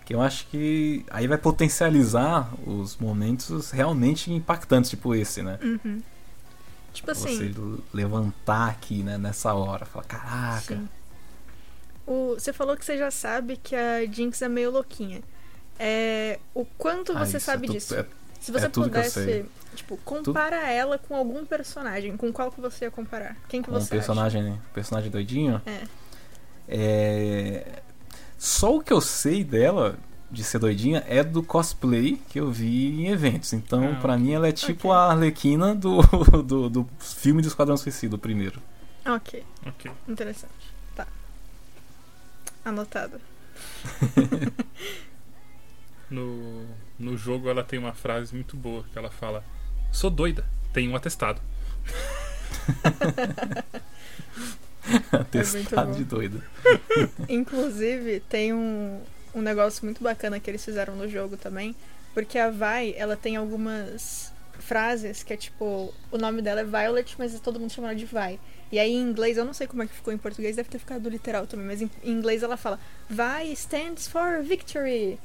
Que eu acho que aí vai potencializar os momentos realmente impactantes, tipo esse, né? Uhum. Tipo assim. Você levantar aqui, né, nessa hora. Falar, caraca. Sim. O, você falou que você já sabe que a Jinx é meio louquinha. É, o quanto Ah, você isso sabe é tudo- disso? é- Se você é tudo que eu pudesse, sei. tipo, compara ela com algum personagem, com qual que você ia comparar? Quem que com um você personagem, personagem doidinho. É. É, Só o que eu sei dela de ser doidinha é do cosplay que eu vi em eventos. Então, Ah, pra mim, ela é tipo Ok. a Arlequina do, do, do filme do Esquadrão Suicida, o primeiro. acha? Ok, Ok. interessante. Anotado. No, no jogo ela tem uma frase muito boa que ela fala: Sou doida, tenho um atestado. Atestado bom. de doida. Inclusive, tem um, um negócio muito bacana que eles fizeram no jogo também. Porque a Vai, ela tem algumas frases que é tipo. O nome dela é Violet, mas todo mundo chama ela de Vai. E aí em inglês, eu não sei como é que ficou em português, deve ter ficado literal também, mas em, em inglês ela fala Vai stands for victory.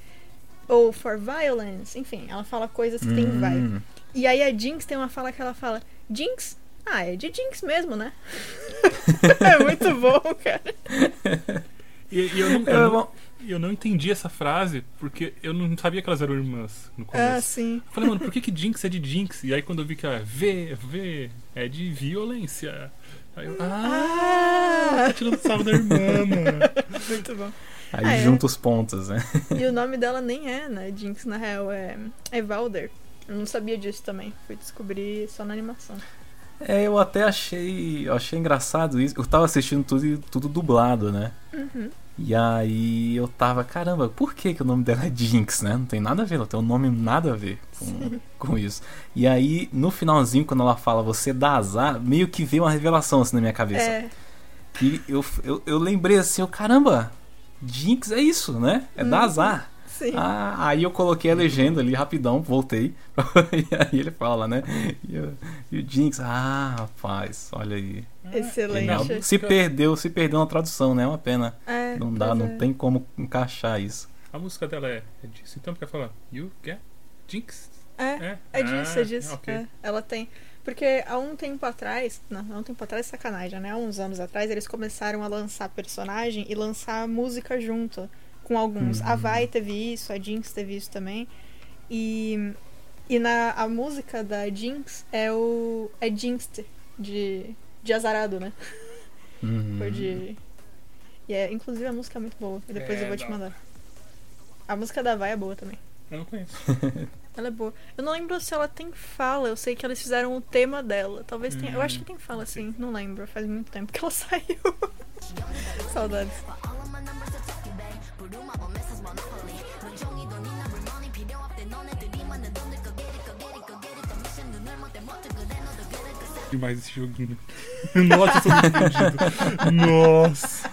Ou for violence. Enfim, ela fala coisas que tem Vai. Hum, E aí a Jinx tem uma fala que ela fala: Jinx? Ah, é de Jinx mesmo, né? é muito bom, cara. E, e eu, não, é, eu, não, bom, eu não entendi essa frase porque eu não sabia que elas eram irmãs no Ah, começo. sim. Eu falei, mano, por que, que Jinx é de Jinx? E aí quando eu vi que a V, V é de violência. Aí eu, ah, tá tirando sarro da irmã, mano. Muito bom. aí Ah, é. junta os pontos, né? E o nome dela nem é, né? Jinx, na real, é, é Valder. Eu não sabia disso também. Fui descobrir só na animação. É, eu até achei, eu achei engraçado isso. Eu tava assistindo tudo, tudo dublado, né? Uhum. E aí eu tava, caramba, por que, que o nome dela é Jinx, né? Não tem nada a ver, ela tem um nome nada a ver com, com isso. E aí, no finalzinho, quando ela fala você dá azar, meio que veio uma revelação assim na minha cabeça. É, Que eu, eu, eu lembrei assim, eu, caramba, Jinx é isso, né? É dar Uhum. azar. Sim. Ah, aí eu coloquei a legenda ali rapidão, voltei. e aí ele fala, né? E, o- e o Jinx, ah, rapaz, olha aí. Excelente. Genial. Se perdeu, se perdeu na tradução, né? É uma pena. É, Não dá, não é. tem como encaixar isso. A música dela é, é disso, então porque ela fala You get Jinx? É, É, é disso, Ah, é disso. ok. é. Ela tem. Porque há um tempo atrás. Não, há um tempo atrás é sacanagem, né? Há uns anos atrás eles começaram a lançar personagem e lançar música junto com alguns. A Uhum. Vai teve isso, a Jinx teve isso também. E. E na a música da Jinx é o. É Jinxed, de. De azarado, né? Uhum. Foi de. E é, inclusive a música é muito boa. E depois É, eu vou te da- mandar. A música da Vai é boa também. Eu não conheço. Ela é boa. Eu não lembro se ela tem fala. Eu sei que eles fizeram o tema dela. Talvez tenha. Eu acho que tem fala, sim. Não lembro. Faz muito tempo que ela saiu. Saudades. Demais esse joguinho. Nossa, eu sou muito vendido. Nossa.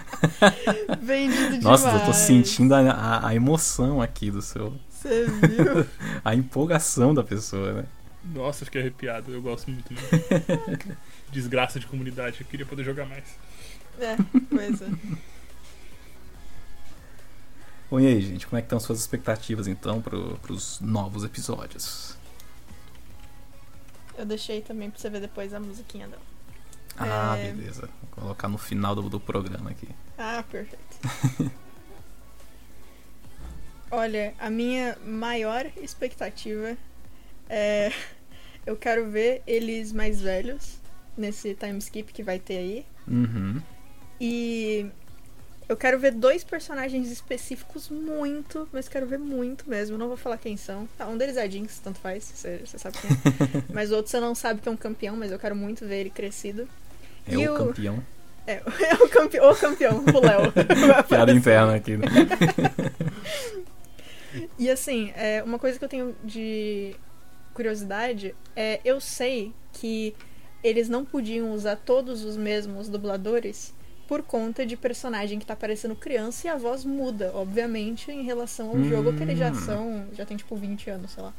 Vendido demais. Nossa, eu tô sentindo a, a, a emoção aqui do seu. Você viu? A empolgação da pessoa, né? Nossa, fiquei arrepiado. Eu gosto muito. Mesmo. Desgraça de comunidade. Eu queria poder jogar mais. É, pois é. Bom, e aí, gente, como é que estão suas expectativas então pro, pros novos episódios? Eu deixei também pra você ver depois a musiquinha dela. Ah, É. beleza. Vou colocar no final do, do programa aqui. Ah, perfeito. Olha, a minha maior expectativa é. Eu quero ver eles mais velhos nesse time skip que vai ter aí. Uhum. E eu quero ver dois personagens específicos muito, mas quero ver muito mesmo. Não vou falar quem são. Tá, um deles é Jinx, tanto faz, você, sabe quem é. mas o outro você não sabe que é um campeão, mas eu quero muito ver ele crescido. É E o o- campeão. É, é o, campe... o campeão, o Léo. Piada interna aqui. né? E assim, é, uma coisa que eu tenho de curiosidade é eu sei que eles não podiam usar todos os mesmos dubladores por conta de personagem que tá parecendo criança e a voz muda, obviamente, em relação ao jogo que eles já Hum. são, já tem tipo 20 anos, sei lá.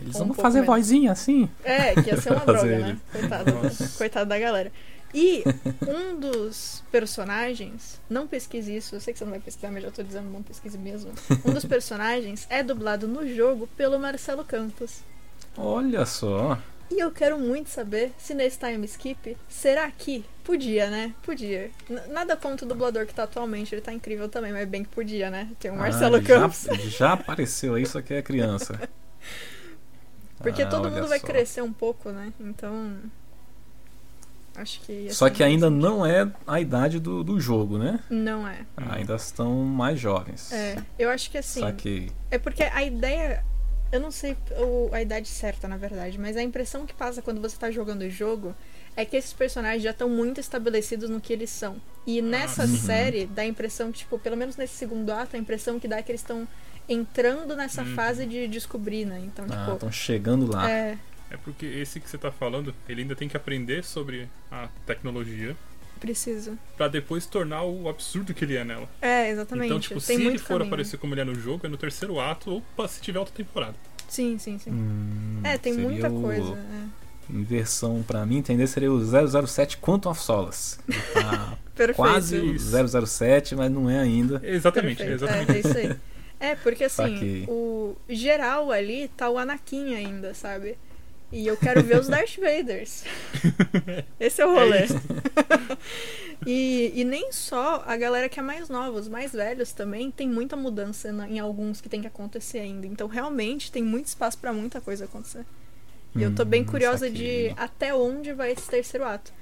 Eles Um vão pouco fazer menos. vozinha assim? É, que ia ser uma droga, ele. né? Coitado, Nossa. coitado da galera. E um dos personagens, não pesquise isso, eu sei que você não vai pesquisar, mas já tô dizendo, não pesquise mesmo. Um dos personagens é dublado no jogo pelo Marcelo Campos. Olha só. E eu quero muito saber se nesse time skip, será que podia, né? Podia. N- nada contra o dublador que tá atualmente, ele tá incrível também, mas bem que podia, né? Tem o Marcelo Ah, ele já- Campos. Já, apareceu aí, só que é criança. Porque Ah, todo mundo vai só. crescer um pouco, né? Então. Acho que. Só que ainda não é a idade do, do jogo, né? Não é. Ainda estão mais jovens. É. Eu acho que assim. Saquei. É porque a ideia. Eu não sei a idade certa, na verdade, mas a impressão que passa quando você tá jogando o jogo é que esses personagens já estão muito estabelecidos no que eles são. E nessa Uhum. série, dá a impressão que, tipo, pelo menos nesse segundo ato, a impressão que dá é que eles estão entrando nessa Uhum. fase de descobrir, né? Então, Ah, tipo. estão chegando lá. É, É porque esse que você tá falando, ele ainda tem que aprender sobre a tecnologia precisa. pra depois tornar o absurdo que ele é nela. É, exatamente. Então, tipo, Tem se ele for caminho. aparecer como ele é no jogo, é no terceiro ato ou se tiver outra temporada. Sim, sim, sim. Hum, é, tem muita o- coisa. é. Inversão, pra mim entender, seria o 007 Quantum of Solace. Tá Perfeito. quase o Isso. 007, mas não é ainda. Exatamente, Perfeito. exatamente. É, é isso aí. É, porque assim, Saquei. o geral ali tá o Anakin ainda, sabe? E eu quero ver os Darth Vaders. Esse é o rolê. e, e nem só a galera que é mais nova, os mais velhos também, tem muita mudança na- em alguns que tem que acontecer ainda. Então, realmente, tem muito espaço pra muita coisa acontecer. E eu tô bem Hum, curiosa saquei. de até onde vai esse terceiro ato.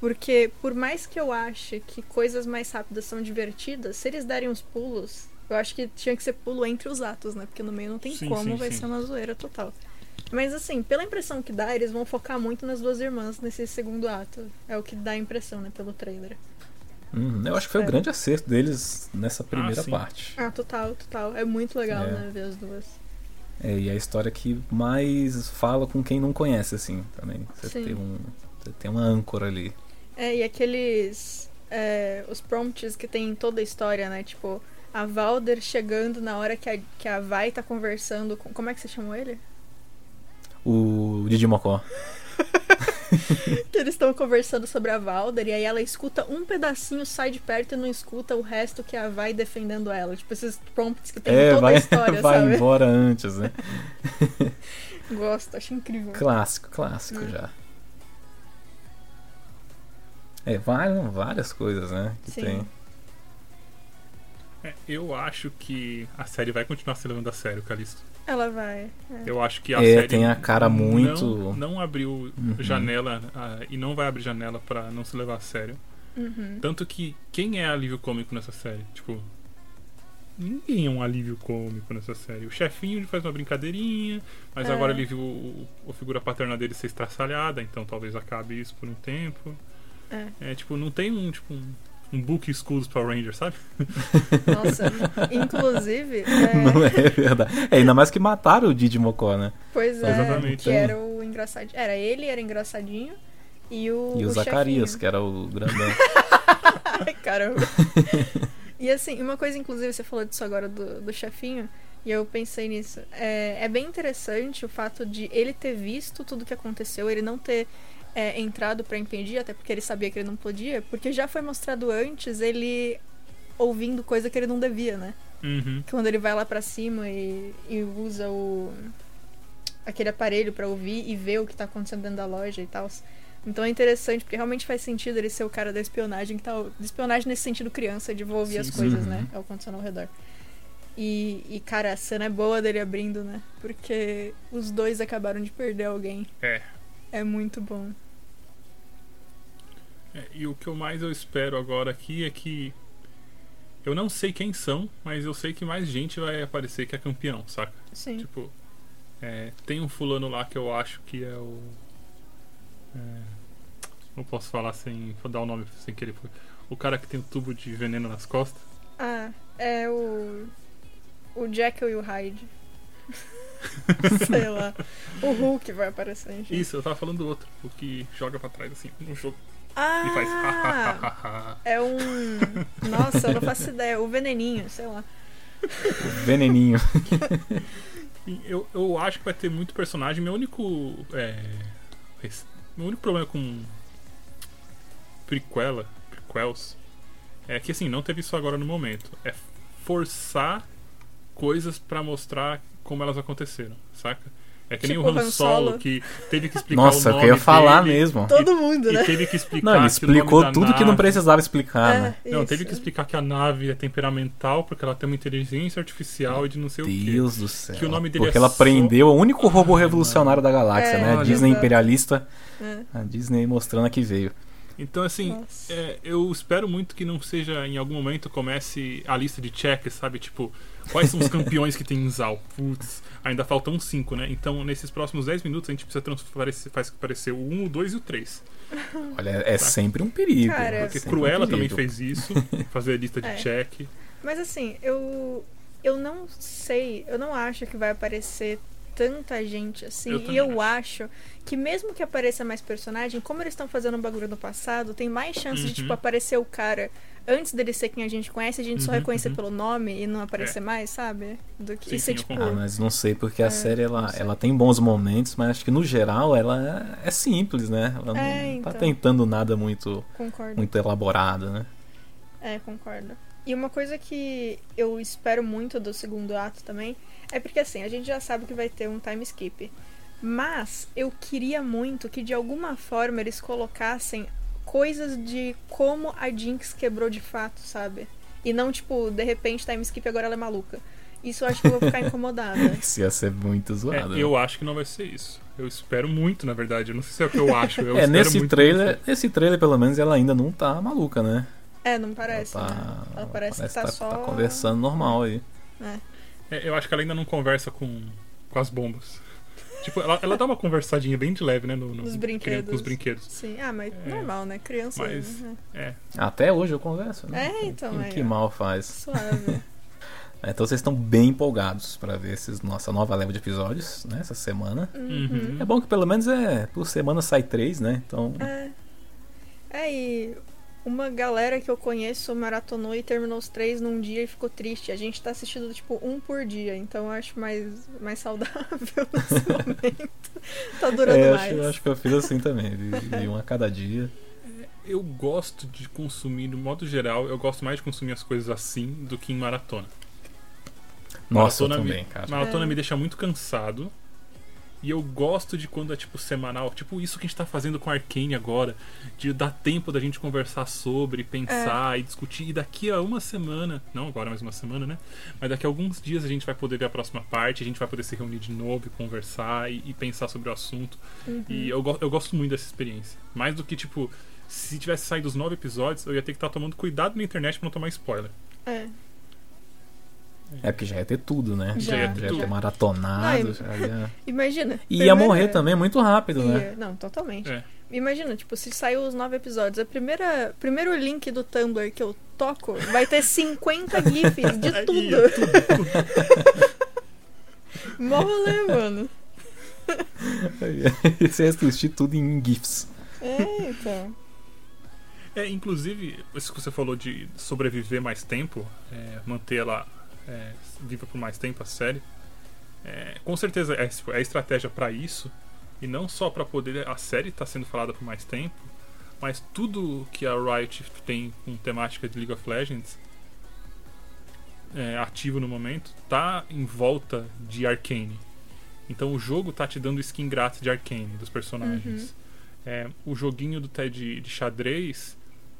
Porque, por mais que eu ache que coisas mais rápidas são divertidas, se eles derem os pulos, eu acho que tinha que ser pulo entre os atos, né? Porque no meio não tem Sim, como, sim, vai sim. ser uma zoeira total. Mas assim, pela impressão que dá, eles vão focar muito nas duas irmãs nesse segundo ato. É o que dá a impressão, né, pelo trailer. Hum, eu acho que foi o É. grande acerto deles nessa primeira sim. parte. Ah, total, total. É muito legal, É. né, ver as duas. É, e é a história que mais fala com quem não conhece, assim, também. Você Sim. tem um. Você tem uma âncora ali. É, e aqueles. é, os prompts que tem em toda a história, né? Tipo, a Valder chegando na hora que a, que a Vai tá conversando com. Como é que você chamou ele? O Didi Mocó. Que eles estão conversando sobre a Valder e aí ela escuta um pedacinho, sai de perto e não escuta o resto que a Vai defendendo ela. Tipo, esses prompts que tem em É, toda vai, a história, vai sabe? embora antes, né? Gosto, acho incrível. Clássico, clássico Hum. já. É, várias, várias coisas, né? Que Sim. tem. É, eu acho que a série vai continuar se levando a sério, Calisto. Ela vai. é. Eu acho que a É, série tem a cara não- muito- Não, abriu Uhum. janela ah, e não vai abrir janela pra não se levar a sério. Uhum. Tanto que quem é alívio cômico nessa série? Tipo, ninguém é um alívio cômico nessa série. O chefinho ele faz uma brincadeirinha, mas É. agora ele viu o, o- a figura paterna dele ser estraçalhada, então talvez acabe isso por um tempo. É. tipo, não tem um tipo um, um book schools para Ranger, sabe? Nossa, inclusive, é, Não é verdade. É, ainda mais que mataram o Didi Mocó, né? pois é, Exatamente. que era o engraçadinho. Era ele, era engraçadinho, e o. E o Zacarias, chefinho. que era o grandão. Caramba. e assim, uma coisa, inclusive, você falou disso agora do, do chefinho, e eu pensei nisso. É, é bem interessante o fato de ele ter visto tudo que aconteceu, ele não ter é, entrado pra impedir, até porque ele sabia que ele não podia, porque já foi mostrado antes ele ouvindo coisa que ele não devia, né? Uhum. Quando ele vai lá pra cima e, e usa o aquele aparelho pra ouvir e ver o que tá acontecendo dentro da loja e tal. Então é interessante, porque realmente faz sentido ele ser o cara da espionagem, que tá. Espionagem nesse sentido criança, de vou ouvir Sim, as coisas, Uhum. né? É o que acontecendo ao redor. E, e, cara, a cena é boa dele abrindo, né? Porque os dois acabaram de perder alguém. É. É muito bom. É, E o que eu mais eu espero agora aqui é que. Eu não sei quem são, mas eu sei que mais gente vai aparecer que é campeão, saca? Sim. Tipo, é, tem um fulano lá que eu acho que é o. é, não posso falar sem dar o nome sem querer. O cara que tem o tubo de veneno nas costas. Ah, é o. O Jekyll e o Hyde. Sei lá. O Hulk vai aparecer, gente. Isso, eu tava falando do outro, o que joga pra trás assim no jogo Ah! e faz. É um. Nossa, eu não faço ideia. O veneninho, sei lá. Veneninho. Eu, eu acho que vai ter muito personagem. Meu único. É, meu único problema com. Prequela. Prequels. É que assim, não teve isso agora no momento. É forçar coisas pra mostrar como elas aconteceram, saca? É que nem Tipo o Han Han Solo, Solo. que teve que explicar Nossa, o eu nome queria falar dele, mesmo. Todo mundo, E né? teve que explicar Não, ele que explicou da tudo que não nave- precisava explicar, né? É, Não, isso. teve que explicar que a nave é temperamental porque ela tem uma inteligência artificial e de não sei o quê. Deus do céu. Que o nome dele Porque é ela só- prendeu o único robô revolucionário da galáxia, É, né? A Disney só. imperialista. É. A Disney mostrando a que veio. Então, assim, é, eu espero muito que não seja em algum momento comece a lista de check, sabe? Tipo, quais são os campeões que tem em Zal? Putz, ainda faltam 5, né? Então, nesses próximos 10 minutos, a gente precisa transparecer, faz aparecer o 1, o 2 e o 3. Olha, é sempre um perigo. Cara, é Porque sempre um Cruella também perigo. fez isso, fazer a lista de É. check. Mas assim, eu. Eu não sei, eu não acho que vai aparecer tanta gente assim. Eu e eu acho que mesmo que apareça mais personagem, como eles estão fazendo um bagulho no passado, tem mais chance de Uhum. tipo aparecer o cara antes dele ser quem a gente conhece, a gente só Uhum, reconhecer uhum. pelo nome e não aparecer mais, sabe? Do que Sim, e sim, ser eu tipo. Ah, mas não sei, porque a É, série ela, não ela tem bons momentos, mas acho que no geral ela é, é simples, né? Ela não É, tá então. tentando nada muito, Concordo. muito elaborado, né? É, concordo. E uma coisa que eu espero muito do segundo ato também é porque assim, a gente já sabe que vai ter um time skip. Mas eu queria muito que de alguma forma eles colocassem coisas de como a Jinx quebrou de fato, sabe? E não tipo, de repente time skip agora ela é maluca. Isso eu acho que eu vou ficar incomodada. Isso ia ser muito É, zoado. né? eu acho que não vai ser isso. Eu espero muito, na verdade. Eu não sei se é o que eu acho. Eu é, espero nesse muito trailer, nesse trailer pelo menos ela ainda não tá maluca, né? É, não parece, ela tá, né? Ela parece, que tá, tá, só. tá conversando normal aí. É, eu acho que ela ainda não conversa com, com as bombas. Tipo, ela, ela dá uma conversadinha bem de leve, né? No, no- Nos brinquedos. Com os brinquedos. Sim, ah, mas É, normal, né? Criança. mas- né? É. Até hoje eu converso, né? É, então, Que, que mal faz. Suave. É, Então vocês estão bem empolgados pra ver esses, nossa nova leva de episódios, né? Essa semana. Uhum. É bom que pelo menos é por semana sai três, né? Então É. É, e uma galera que eu conheço maratonou e terminou os três num dia e ficou triste. A gente tá assistindo, tipo, um por dia, então eu acho mais, mais saudável nesse momento. Tá durando é, mais. acho, acho que eu fiz assim também, de, de um a cada dia. Eu gosto de consumir, no modo geral, eu gosto mais de consumir as coisas assim do que em maratona. Nossa, eu Maratona também, me, cara. Maratona É. me deixa muito cansado. E eu gosto de quando é tipo semanal, tipo isso que a gente tá fazendo com a Arcane agora, de dar tempo da gente conversar sobre, pensar e discutir. E daqui a uma semana, não agora mais uma semana, né? Mas daqui a alguns dias a gente vai poder ver a próxima parte, a gente vai poder se reunir de novo e conversar e, e pensar sobre o assunto. E eu, eu gosto muito dessa experiência. Mais do que tipo, se tivesse saído os nove episódios, eu ia ter que estar tomando cuidado na internet pra não tomar spoiler. É. É porque já ia ter tudo, né? Já, já, ia ter já. maratonado. Não, já ia... Imagina. E ia morrer também muito rápido, né? Ia- Não, totalmente. É. Imagina, tipo, se saiu os nove episódios, a primeira primeiro link do Tumblr que eu toco vai ter 50 GIFs de tudo. Mó rolê, mano. Você ia assistir tudo em GIFs. É, então. É, inclusive, isso que você falou de sobreviver mais tempo, é, manter ela é, viva por mais tempo a série, é, com certeza é, é estratégia pra isso. E não só pra poder a série tá sendo falada por mais tempo, mas tudo que a Riot tem com temática de League of Legends é, ativo no momento tá em volta de Arcane. Então o jogo tá te dando skin grátis de Arcane dos personagens. É, o joguinho do TED de xadrez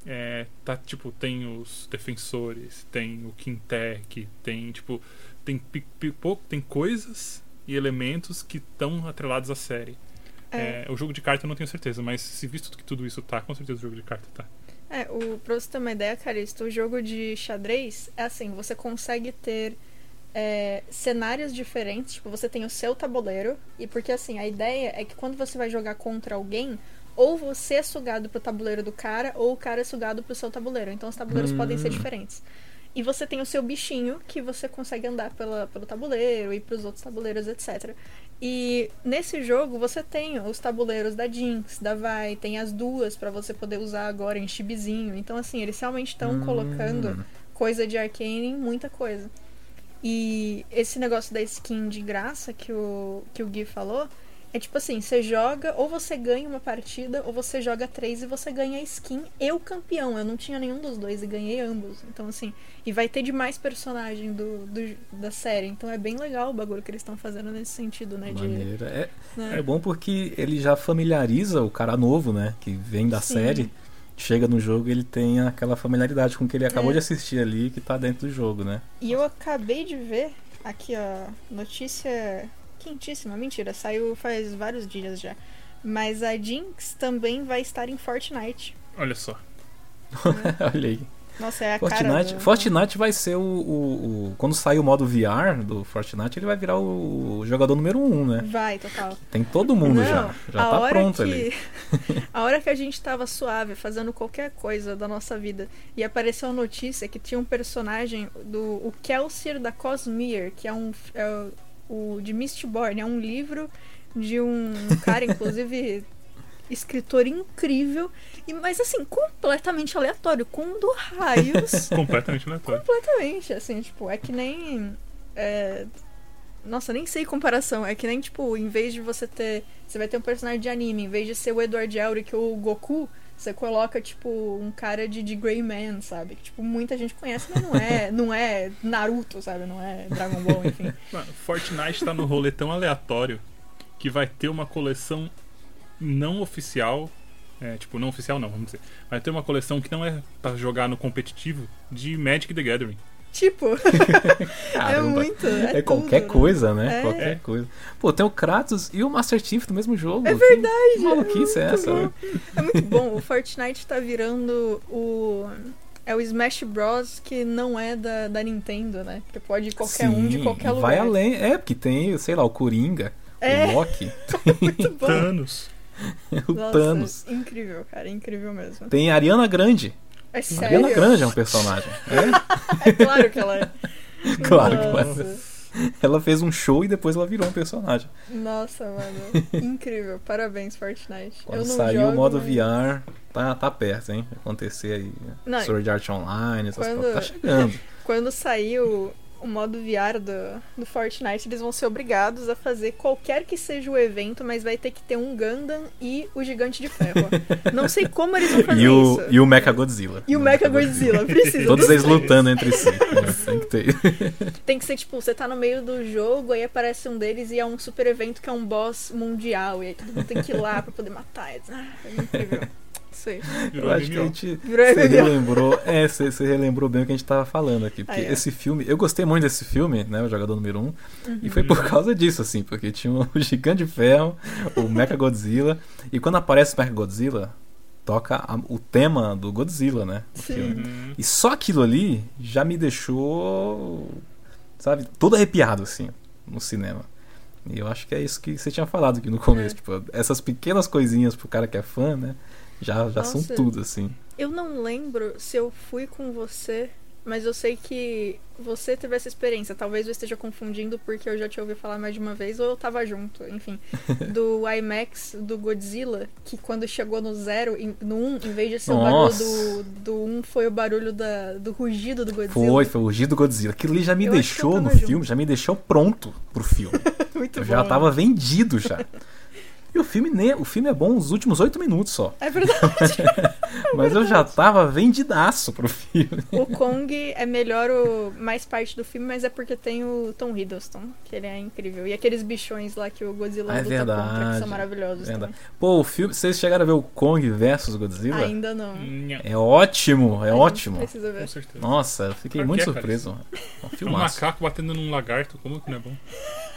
é, tá tipo tem os defensores, tem o Quintec, tem tipo tem pi- pi- pou- tem coisas e elementos que estão atrelados à série. É. É, o jogo de carta eu não tenho certeza, mas se visto que tudo isso tá, com certeza o jogo de carta tá. É, o, pra você ter uma ideia, Caristo, o jogo de xadrez é assim, você consegue ter é, cenários diferentes, tipo, você tem o seu tabuleiro, e porque assim, a ideia é que quando você vai jogar contra alguém, ou você é sugado pro tabuleiro do cara, ou o cara é sugado pro seu tabuleiro. Então os tabuleiros Hum. podem ser diferentes. E você tem o seu bichinho que você consegue andar pela, pelo tabuleiro e pros outros tabuleiros, etc. E nesse jogo você tem os tabuleiros da Jinx, da Vai, tem as duas pra você poder usar agora em chibizinho. Então, assim, eles realmente estão Hum. colocando coisa de Arcane em muita coisa. E esse negócio da skin de graça que o, que o Gui falou é tipo assim: você joga, ou você ganha uma partida, ou você joga três e você ganha a skin e o campeão. Eu não tinha nenhum dos dois e ganhei ambos. Então, assim, e vai ter demais personagem do, do- da série. Então é bem legal o bagulho que eles estão fazendo nesse sentido, né? De. É, né? é bom porque ele já familiariza o cara novo, né? Que vem da Sim. série. Chega no jogo e ele tem aquela familiaridade com o que ele acabou É. de assistir ali, que tá dentro do jogo, né? E eu acabei de ver aqui, ó, notícia quentíssima. Mentira, saiu faz vários dias já. Mas a Jinx também vai estar em Fortnite. Olha só. Olha aí. Nossa, é a Fortnite, cara do... Fortnite vai ser o, o- o- Quando sair o modo VR do Fortnite, ele vai virar o, o jogador número um, né? Vai, total. Tem todo mundo Não, já. Já tá pronto que... ali. a hora que a gente tava suave, fazendo qualquer coisa da nossa vida, e apareceu a notícia que tinha um personagem do o Kelsier da Cosmere, que é um é o, de Mistborn, é um livro de um cara, inclusive escritor incrível, e mas assim, completamente aleatório, com do raios Completamente aleatório. Completamente, assim, tipo, é que nem. é, Nossa, nem sei comparação. É que nem, tipo, em vez de você ter. Você vai ter um personagem de anime, em vez de ser o Edward Elric ou o Goku, você coloca, tipo, um cara de, de Grey Man, sabe? Tipo, muita gente conhece, mas não é, não é Naruto, sabe? Não é Dragon Ball, enfim. Mano, Fortnite tá no rolê tão aleatório que vai ter uma coleção não oficial. É, tipo, não oficial não, vamos dizer. Vai ter uma coleção que não é pra jogar no competitivo de Magic the Gathering. Tipo, é muito. É, É qualquer tudo, coisa, né? É. Qualquer coisa. Pô, tem o Kratos e o Master Chief do mesmo jogo. É verdade, Que maluquice é muito essa? bom. né? É muito bom. O Fortnite tá virando o. É o Smash Bros. que não é da, da Nintendo, né? Porque pode ir qualquer um de Sim, qualquer e lugar. Vai além. É, porque tem, sei lá, o Coringa, É. o Loki, Muito bom. Thanos. o Nossa, Thanos. Incrível, cara. Incrível mesmo. Tem a Ariana Grande. É A sério. Ariana Grande é um personagem. É, É claro que ela é. claro que ela, Nossa. ela fez um show e depois ela virou um personagem. Nossa, mano. Incrível. Parabéns, Fortnite. Quando Eu não saiu jogo, o modo mas- VR, tá, tá perto, hein? Acontecer aí. Não, Sword Art Online, essas quando- coisas. Tá chegando. Quando saiu o modo VR do, do Fortnite, eles vão ser obrigados a fazer qualquer que seja o evento, mas vai ter que ter um Gundam e o Gigante de Ferro. Não sei como eles vão fazer E o, isso. e o Mecha Godzilla. E o Mecha Godzilla, precisa. Todos dos eles três. lutando entre si. né? Tem que ter. Tem que ser tipo, você tá no meio do jogo, aí aparece um deles e é um super evento que é um boss mundial. E aí todo mundo tem que ir lá pra poder matar. Ah, é incrível. Virou Eu acho que a gente. Você relembrou, é, você, você relembrou bem o que a gente tava falando aqui. Porque Ah, é. esse filme, eu gostei muito desse filme, né? O Jogador Número 1. Um, E Uhum. foi por causa disso, assim, porque tinha o Gigante de Ferro, o Mecha Godzilla. E quando aparece o Mecha Godzilla, toca a- o tema do Godzilla, né? Sim. filme. Uhum. E só aquilo ali já me deixou, sabe, todo arrepiado, assim, no cinema. E eu acho que é isso que você tinha falado aqui no começo. É. Tipo, essas pequenas coisinhas pro cara que é fã, né? Já, já são tudo, assim. Eu não lembro se eu fui com você, mas eu sei que você teve essa experiência. Talvez eu esteja confundindo porque eu já te ouvi falar mais de uma vez ou eu tava junto, enfim. Do IMAX do Godzilla, que quando chegou no zero, no 1, um, em vez de ser Nossa. o barulho do, do 1, um, foi o barulho da, do rugido do Godzilla. Foi, foi o Rugido do Godzilla. Aquilo ali já me Eu deixou no junto. filme, já me deixou pronto pro filme. Muito eu bom. já tava vendido já. E o filme, nem, o filme é bom os últimos oito minutos só. É verdade. Mas eu já tava vendidaço pro filme. o Kong é melhor o mais parte do filme, mas é porque tem o Tom Hiddleston, que ele é incrível. E aqueles bichões lá que o Godzilla Ah, é luta contra, que verdade. são maravilhosos Verdade. também. Pô, o filme. Vocês chegaram a ver o Kong versus Godzilla? Ainda não. É ótimo, é A ótimo. Precisa Com ver. certeza. Nossa, eu fiquei Pra muito cara? surpreso. Um É um macaco batendo num lagarto, como que não é bom?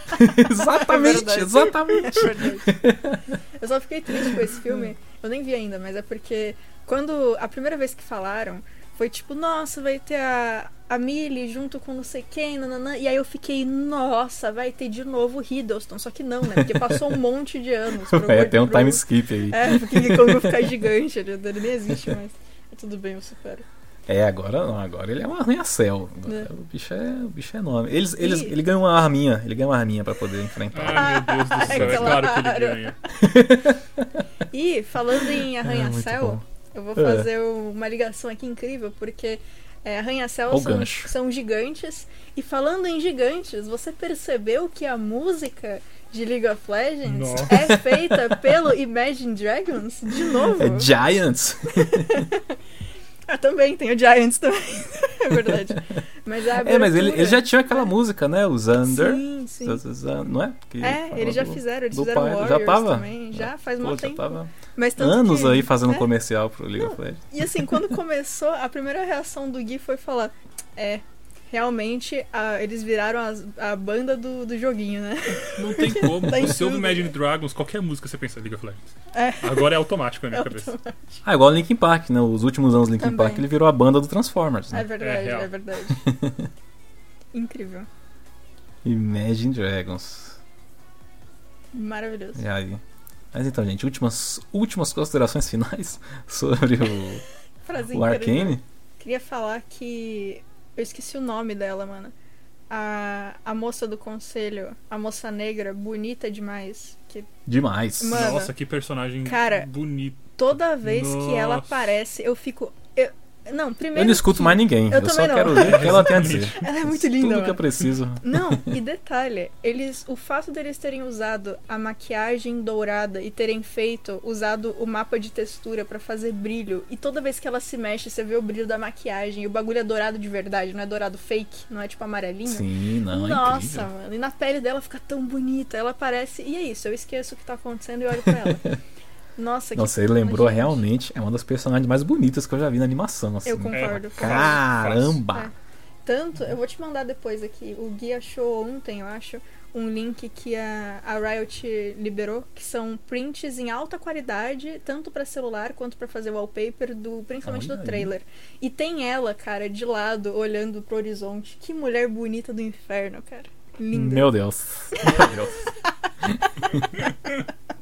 exatamente, É exatamente. É. Eu só fiquei triste com esse filme. Eu nem vi ainda, mas é porque quando a primeira vez que falaram foi tipo, nossa, vai ter a, a Millie junto com não sei quem, nananã. E aí eu fiquei, nossa, vai ter de novo o Hiddleston. Só que não, né? Porque passou um monte de anos. pro- É, tem um pro- time skip aí. É, porque ficar gigante, ele, ele nem existe mais. Tudo bem, eu supero. É, agora não, agora ele é um arranha-céu. É. O bicho é, o bicho é enorme. Eles, eles, ele ganha uma arminha, ele ganha uma arminha pra poder enfrentar. Ai, meu Deus do céu, é Claro. claro que ele ganha. E falando em É, arranha-céu, bom. eu vou É. fazer uma ligação aqui incrível, porque é, arranha-céu Ó o são, são gigantes. E falando em gigantes, você percebeu que a música de League of Legends Nossa. é feita pelo Imagine Dragons? De novo? É Giants. Ah, também, tem o Giants também. é verdade. Mas a É, mas ele, abertura- ele já tinha aquela música, né? O Thunder. Sim, sim. Não é? Que É, eles já do- fizeram, eles fizeram pai, já tava? também. Já faz Pô, muito já tempo. tava anos que- aí fazendo é. comercial pro League Não. of Legends. E assim, quando começou, a primeira reação do Gui foi falar: É, realmente a- eles viraram as- a, banda do, do joguinho, né? Não tem como. Tá Você ouve tudo. Imagine Dragons, qualquer música você pensa League of Legends. É. Agora é automático na minha É cabeça. Ah, igual o Linkin Park, né? Os últimos anos do Linkin Também. Park ele virou a banda do Transformers, É né? verdade, É é, verdade. Incrível. Imagine Dragons. Maravilhoso. E aí? Mas então, gente, últimas, últimas considerações finais sobre o, o incrível. Arcane. Queria falar que. Eu esqueci o nome dela, mano. A, a moça do conselho, a moça negra, bonita demais. Que Demais. Mano, Nossa, que personagem cara, bonito. toda vez que ela Nossa. aparece, eu fico. Eu- não, primeiro. Eu não escuto que- mais ninguém. Eu Eu, só não. quero ver o que ela tem a dizer. Ela é muito linda, Tudo mano. que eu preciso. Não, e detalhe, eles, o fato deles terem usado a maquiagem dourada e terem feito, usado o mapa de textura pra fazer brilho, e toda vez que ela se mexe, você vê o brilho da maquiagem, e o bagulho é dourado de verdade, não é dourado fake, não é tipo amarelinho. Sim, não, é Nossa, incrível. mano, e na pele dela fica tão bonita, ela parece, e é isso, eu esqueço o que tá acontecendo e olho pra ela. Nossa, que Nossa, ele lembrou gente. realmente, é uma das personagens mais bonitas que eu já vi na animação. Assim. Eu concordo. Caramba! Tanto, eu vou te mandar depois aqui. O Gui achou ontem, eu acho, um link que a, a Riot liberou, que são prints em alta qualidade, tanto pra celular quanto pra fazer wallpaper, do, principalmente Olha do aí. trailer. E tem ela, cara, de lado, olhando pro horizonte. Que mulher bonita do inferno, cara. Linda. Meu Deus. Meu Deus.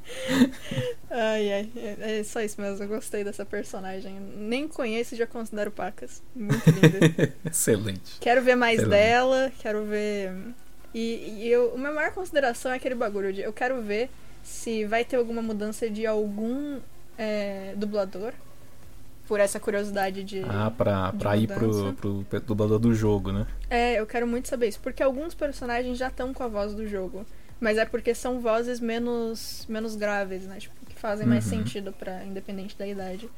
Ai, ai. É, é só isso mesmo. Eu gostei dessa personagem. Nem conheço e já considero pacas. Muito linda. Excelente. Quero ver mais Excelente. dela, quero ver. E, e eu, uma maior consideração é aquele bagulho de eu quero ver se vai ter alguma mudança de algum é, dublador. Por essa curiosidade de. Ah, pra, de pra ir pro, pro, pro dublador do jogo, né? É, eu quero muito saber isso. Porque alguns personagens já estão com a voz do jogo. Mas é porque são vozes menos, menos graves, né? Tipo, fazem mais Uhum. sentido pra independente da idade.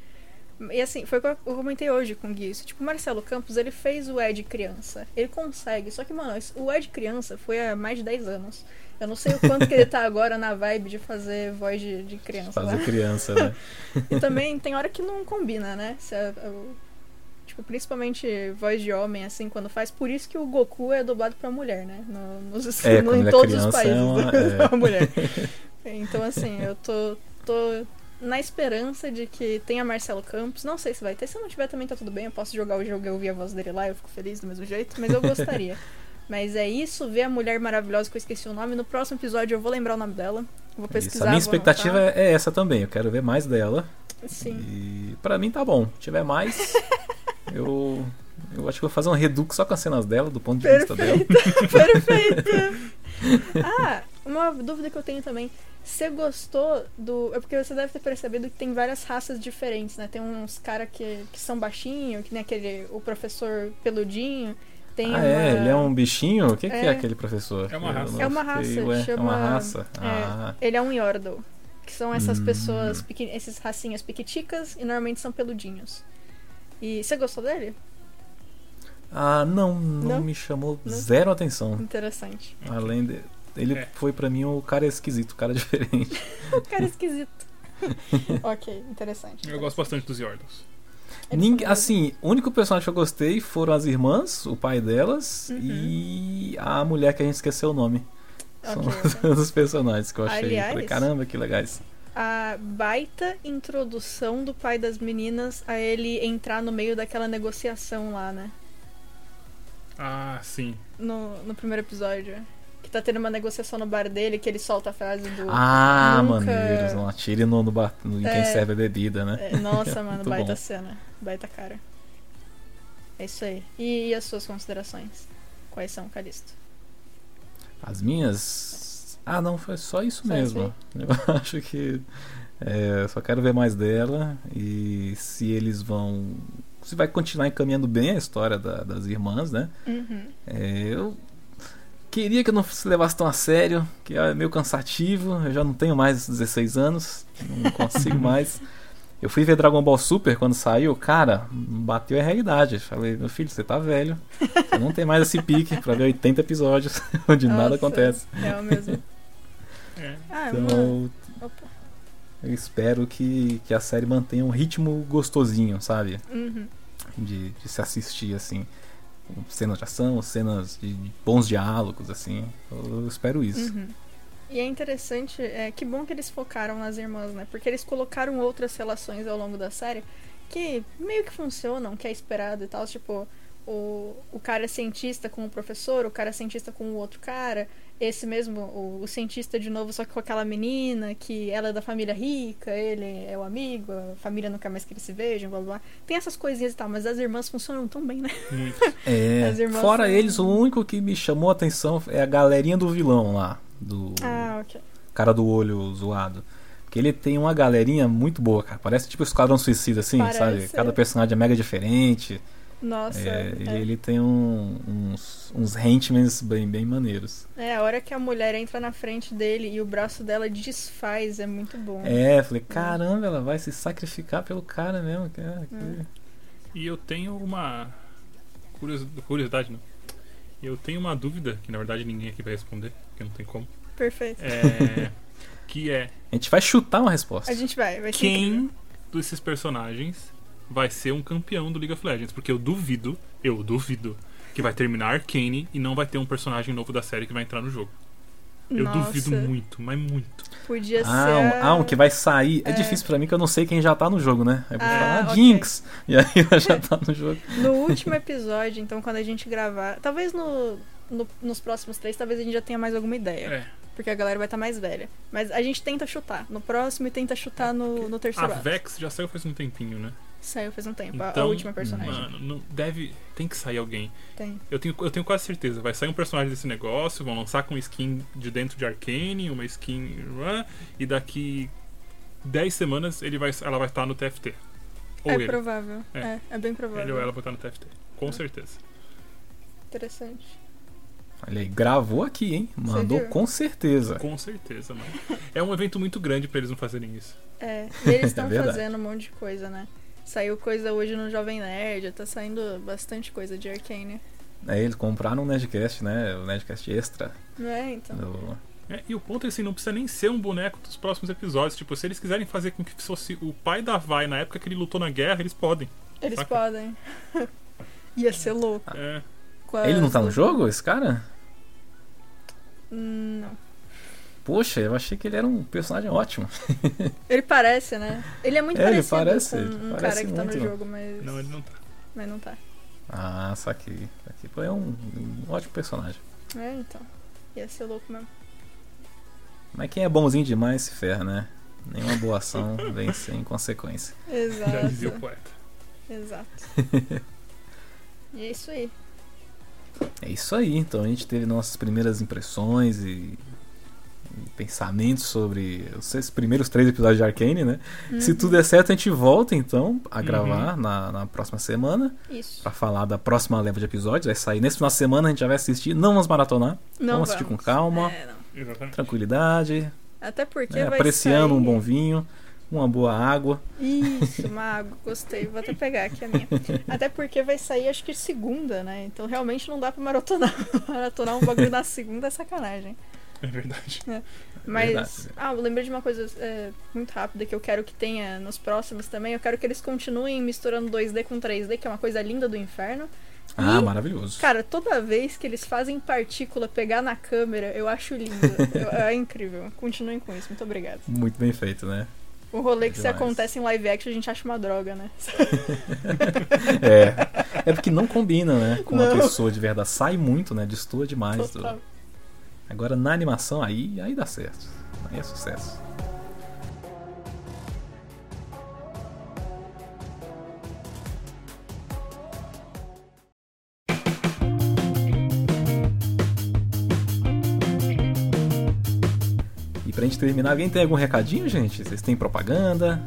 E assim, foi o que eu comentei hoje com o Gui. isso. Tipo, o Marcelo Campos, ele fez o Ed criança. Ele consegue. Só que, mano, o Ed criança foi há mais de 10 anos. Eu não sei o quanto que ele tá agora na vibe de fazer voz de, de criança. Fazer criança, né? E também tem hora que não combina, né? Se a- a- tipo, principalmente voz de homem, assim, quando faz. Por isso que o Goku é dublado pra mulher, né? No, nos, É, no- em é todos os países é uma- é mulher. Então, assim, eu tô, tô na esperança de que tenha Marcelo Campos. Não sei se vai ter. Se não tiver, também tá tudo bem. Eu posso jogar o jogo e ouvir a voz dele lá. Eu fico feliz do mesmo jeito. Mas eu gostaria. Mas é isso, ver a mulher maravilhosa que eu esqueci o nome. No próximo episódio eu vou lembrar o nome dela. Vou Isso. pesquisar. A minha expectativa anotar. é, é essa também. Eu quero ver mais dela. Sim. E pra mim tá bom. Se tiver mais, eu. Eu acho que vou fazer um redux só com as cenas dela, do ponto de vista dela. Perfeito! Ah, uma dúvida que eu tenho também. Você gostou do. É porque você deve ter percebido que tem várias raças diferentes, né? Tem uns caras que, que são baixinhos, que nem aquele. O professor peludinho. Tem Ah, uma... é? Ele é um bichinho? O que, que é É. aquele professor? É uma raça. não É uma fiquei- raça, ué, chama- É uma raça. é, Ah, Ele é um Yordle. Que são essas Hum. pessoas, pequen... esses racinhas piquiticas e normalmente são peludinhos. E você gostou dele? Ah, não, não, Não? me chamou Não? zero atenção. Interessante. Além de. Ele É. foi pra mim o cara esquisito, o cara diferente. O cara é esquisito. ok, interessante. Eu gosto bastante dos Yordles. São assim, o único personagem que eu gostei foram as irmãs, o pai delas Uhum. e a mulher que a gente esqueceu o nome. São Ok, ok. os personagens que eu achei. Aliás- Falei, caramba, que legais. a baita introdução do pai das meninas a ele entrar no meio daquela negociação lá, né? Ah, sim. No, no primeiro episódio. Que tá tendo uma negociação no bar dele, que ele solta a frase do. Ah, nunca- maneiros. Não atire no, no bar, no- em quem É. serve a bebida, né? É, nossa, mano, baita bom. cena. Baita cara. É isso aí. E, e as suas considerações? Quais são, Calisto? As minhas. Ah, não, foi só isso Só mesmo. Eu acho que. É, só quero ver mais dela e se eles vão. Se vai continuar encaminhando bem a história da- das irmãs, né? Uhum. É, eu queria que eu não se levasse tão a sério, que é meio cansativo. Eu já não tenho mais 16 anos, não consigo mais. Eu fui ver Dragon Ball Super quando saiu, cara, bateu a realidade. Falei, meu filho, você tá velho. Você não tem mais esse pique pra ver 80 episódios onde nada Nossa, acontece. É o mesmo. É. Ah, mano. Então, Opa. eu espero que, que a série mantenha um ritmo gostosinho, sabe? Uhum. De, de se assistir, assim. Cenas de ação, cenas de de bons diálogos, assim. Eu espero isso. Uhum. E é interessante, é que bom que eles focaram nas irmãs, né? Porque eles colocaram outras relações ao longo da série que meio que funcionam, que é esperado e tal. Tipo, o, o cara é cientista com o professor, o cara é cientista com o outro cara. Esse mesmo, o, o cientista de novo, só que com aquela menina, que ela é da família rica, ele é o amigo, a família não quer mais que eles se vejam, blá blá blá. Tem essas coisinhas e tal, mas as irmãs funcionam tão bem, né? Muito. É, As irmãs fora são- eles, o único que me chamou a atenção é a galerinha do vilão lá. Do Ah, ok. cara do olho zoado. Porque ele tem uma galerinha muito boa, cara. Parece tipo Esquadrão Suicida, assim, Parece. sabe? Cada personagem é mega diferente. Nossa. É, ele, é. ele tem um- uns, uns henchmen bem, bem maneiros. É, a hora que a mulher entra na frente dele e o braço dela desfaz, é muito bom. É, falei, caramba, ela vai se sacrificar pelo cara mesmo. Que, é, que- E eu tenho uma curiosi- curiosidade, não. Eu tenho uma dúvida, que na verdade ninguém aqui vai responder, porque não tem como. Perfeito. É, que é A gente vai chutar uma resposta. A gente vai, vai ser incrível. quem desses personagens vai ser um campeão do League of Legends? Porque eu duvido, eu duvido, que vai terminar Arcane e não vai ter um personagem novo da série que vai entrar no jogo. Eu Nossa, duvido muito, mas muito. Podia Ah, ser. um, a- ah, um que vai sair. É, É. difícil pra mim que eu não sei quem já tá no jogo, né? Aí eu vou Ah, falar ok. Jinx. E aí ela já tá no jogo. No último episódio, então, quando a gente gravar. Talvez no, no- nos próximos três, talvez a gente já tenha mais alguma ideia. É. Porque a galera vai estar mais velha. Mas a gente tenta chutar. No próximo e tenta chutar no, no A terceiro ato. Vex já saiu faz um tempinho, né? Saiu faz um tempo. a- a Então, última personagem. Mano, não, deve. Tem que sair alguém. Tem. Eu tenho, eu tenho quase certeza. Vai sair um personagem desse negócio, vão lançar com skin de dentro de Arcane, uma skin. E daqui 10 semanas ele vai, ela vai estar no TFT. Ou é ele. provável. É. É. é, bem provável. Ele ou ela vai estar no TFT. Com certeza. Interessante. Olha aí, gravou aqui, hein? Mandou com certeza. Com certeza, mano. É um evento muito grande pra eles não fazerem isso. É, e eles estão É fazendo um monte de coisa, né? Saiu coisa hoje no Jovem Nerd, tá saindo bastante coisa de Arcane. É, eles compraram um Nerdcast, né? O Nerdcast Extra. É, então. do- É, e o ponto é assim, não precisa nem ser um boneco dos próximos episódios. Tipo, se eles quiserem fazer com que fosse o pai da Vai na época que ele lutou na guerra, eles podem. Eles saca? podem. Ia ser louco. É. Com Ele não tá no jogo, esse cara? Hum, Não. Poxa, eu achei que ele era um personagem ótimo. Ele parece, né? Ele é muito É, ele parecido parece, com ele um parece cara que tá no muito. jogo, mas Não, ele não tá. mas não tá. Ah, saquei. Aqui foi um, um ótimo personagem. É, então. Ia ser louco mesmo. Mas quem é bonzinho demais se ferra, né? Nenhuma boa ação vem sem consequência. Já dizia o Exato. poeta. Exato. e é isso aí. É isso aí, então a gente teve nossas primeiras impressões e, pensamentos sobre os primeiros três episódios de Arcane, né? Se Uhum. tudo der certo, a gente volta então a gravar na, na próxima semana Isso. pra falar da próxima leva de episódios. Vai sair nesse final de semana, a gente já vai assistir, não vamos maratonar, Não vamos assistir com calma, É, tranquilidade, Até porque né? vai Apreciando sair... um bom vinho, uma boa água. Isso, uma água, gostei. Vou até pegar aqui a minha. Até porque vai sair, acho que segunda, né? Então realmente não dá pra maratonar. maratonar um bagulho na segunda é sacanagem. É verdade. Mas, Verdade. ah, eu lembrei de uma coisa é, muito rápida que eu quero que tenha nos próximos também. Eu quero que eles continuem misturando 2D com 3D, que é uma coisa linda do inferno. Ah, E, maravilhoso. Cara, toda vez que eles fazem partícula pegar na câmera, eu acho lindo. Eu- é incrível. Continuem com isso. Muito obrigada. Muito bem feito, né? O rolê que se acontece em live action a gente acha uma droga, né? É. É porque não combina, né? Com a Não. pessoa de verdade. Sai muito, né? Destoa demais. do- Total. Agora na animação aí, aí dá certo. Aí é sucesso. E pra gente terminar, alguém tem algum recadinho, gente? Vocês têm propaganda?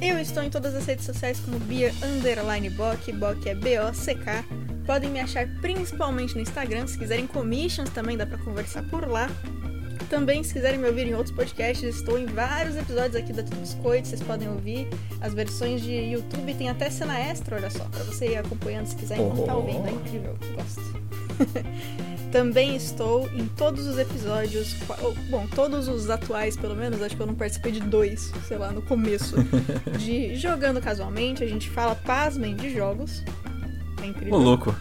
Eu estou em todas as redes sociais como Bia Underline Bock, Bock é B-O-C-K. Podem me achar principalmente no Instagram, se quiserem commissions também dá pra conversar por lá. Também, se quiserem me ouvir em outros podcasts, estou em vários episódios aqui da Tudo Biscoito, vocês podem ouvir. As versões de YouTube tem até cena extra, olha só, pra você ir acompanhando se quiser enquanto tá Oh. ouvindo, é incrível, gosto. Também estou em todos os episódios, bom, todos os atuais pelo menos, acho que eu não participei de dois, sei lá, no começo, de Jogando Casualmente, a gente fala, pasmem, de jogos. É incrível. Ô, louco.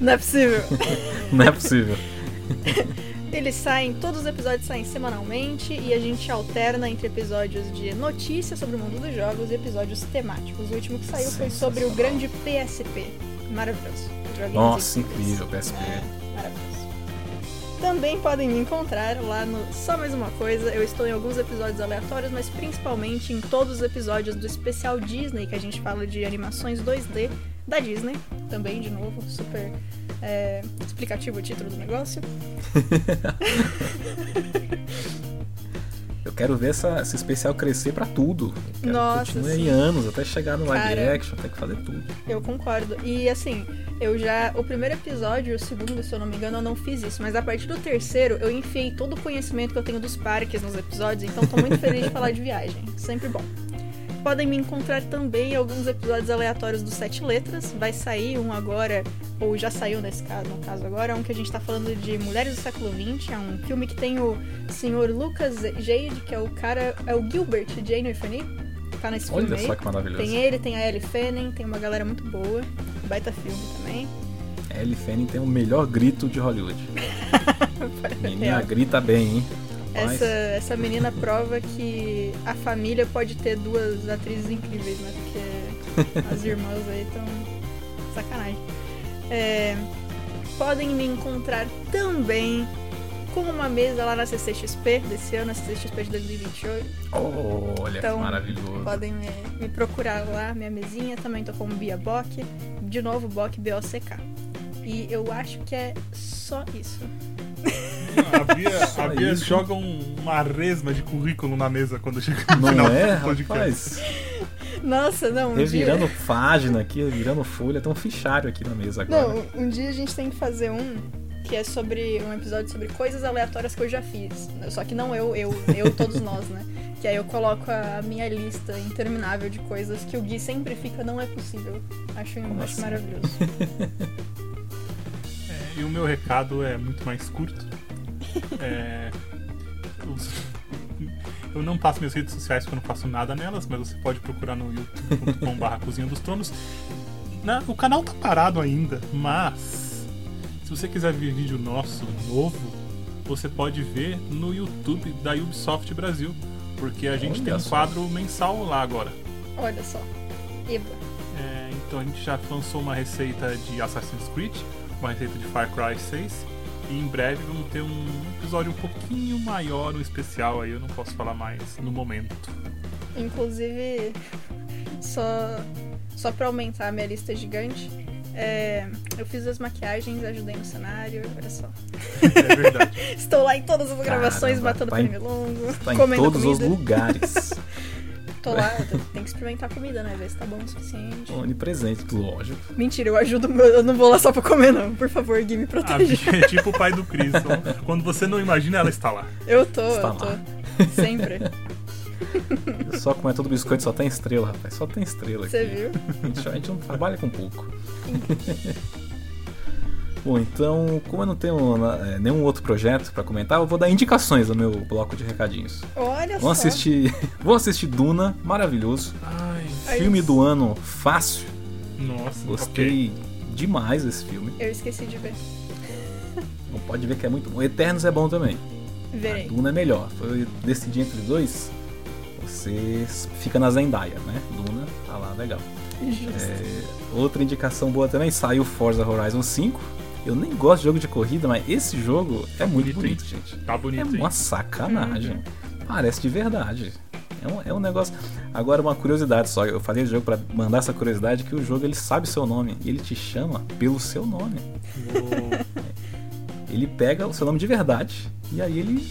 Não é possível. Não é possível. Eles saem, todos os episódios saem semanalmente e a gente alterna entre episódios de notícias sobre o mundo dos jogos e episódios temáticos. O último que saiu foi sobre o grande PSP. Maravilhoso. Joguinhos Nossa, incríveis. incrível, PSP. É, maravilhoso. Também podem me encontrar lá no Só Mais Uma Coisa. Eu estou em alguns episódios aleatórios, mas principalmente em todos os episódios do especial Disney, que a gente fala de animações 2D da Disney. Também, de novo, super é, explicativo o título do negócio. Eu quero ver essa, esse especial crescer pra tudo. Quero Nossa, sim. em anos, até chegar no live Cara. action, tem que fazer tudo. Eu concordo. E assim, eu já. O primeiro episódio e o segundo, se eu não me engano, eu não fiz isso. Mas a partir do terceiro, eu enfiei todo o conhecimento que eu tenho dos parques nos episódios. Então tô muito feliz de falar de viagem. Sempre bom. Podem me encontrar também em alguns episódios aleatórios do Sete Letras. Vai sair um agora, ou já saiu nesse caso, no caso agora, um que a gente tá falando de Mulheres do Século XX. É um filme que tem o senhor Lucas Jade, que é o cara. É o Gilbert Jane Fanny. Tá nesse filme Olha só que maravilhoso. Tem ele, tem a Ellie Fanning, tem uma galera muito boa. Baita filme também. Ellie Fanning tem o melhor grito de Hollywood. Menina Real. grita bem, hein? Essa, essa menina prova que a família pode ter duas atrizes incríveis, né? Porque as irmãs aí estão sacanagem. É, podem me encontrar também com uma mesa lá na CCXP desse ano, a CCXP de 2028. Olha Então, que maravilhoso. Podem me, me procurar lá, minha mesinha. Também tô como Bia Bock. De novo, Bock B-O-C-K. E eu acho que é só isso. A Bia, a Bia joga um- uma resma de currículo na mesa quando chega no Não final é, do podcast. rapaz? Nossa, não, um Revirando dia... página aqui, revirando folha, tem um fichário aqui na mesa agora. Não, um dia a gente tem que fazer um que é sobre um episódio sobre coisas aleatórias que eu já fiz. Só que não eu, eu, eu todos nós, né? Que aí eu coloco a minha lista interminável de coisas que o Gui sempre fica, não é possível. Acho, acho assim? maravilhoso. É, e o meu recado é muito mais curto. É, os- eu não passo minhas redes sociais porque eu não faço nada nelas, mas você pode procurar no youtube.com.br Cozinha dos Tronos. Na- o canal tá parado ainda, mas se você quiser ver vídeo nosso novo, você pode ver no YouTube da Ubisoft Brasil. Porque a gente Olha tem um só. quadro mensal lá agora. Olha só. Eba. É, então a gente já lançou uma receita de Assassin's Creed, uma receita de Far Cry 6. E em breve vamos ter um episódio um pouquinho maior, um especial aí, eu não posso falar mais no momento. Inclusive, só, só pra aumentar a minha lista gigante, é, eu fiz as maquiagens, ajudei no cenário, olha só. É verdade. Estou lá em todas as gravações, Caramba, matando tá em- pernilongo, Tá em comendo todos comida. os lugares. Tô lá, tem que experimentar a comida, né? Ver se tá bom o suficiente. Onipresente, lógico. Mentira, eu ajudo, eu não vou lá só pra comer, não. Por favor, Gui, me A proteja. É tipo o pai do Chris. então, Quando você não imagina, ela está lá. Eu tô, Está eu tô. lá. Sempre. Só como é todo biscoito, só tem estrela, rapaz. Só tem estrela Você viu? A gente, a gente não trabalha com pouco. Bom, então, como eu não tenho é, nenhum outro projeto pra comentar, eu vou dar indicações no meu bloco de recadinhos. Olha Vão só. assistir, vão assistir Duna, maravilhoso. Ai, Filme do ano fácil. nossa. Gostei demais desse filme. Eu esqueci de ver. Não pode ver que é muito bom. Eternos é bom também. Verei. Duna é melhor. Foi decidir entre os dois. Você fica na Zendaya, né? Duna tá lá, legal. Justo. É, outra indicação boa também, saiu Forza Horizon 5. Eu nem gosto de jogo de corrida, mas esse jogo é muito bonito, gente. Tá É bonito, hein? uma sacanagem. Parece de verdade. É um, é um negócio. Agora, uma curiosidade só. Eu falei do jogo pra mandar essa curiosidade: que o jogo ele sabe seu nome. E ele te chama pelo seu nome. Uou. Ele pega o seu nome de verdade. E aí ele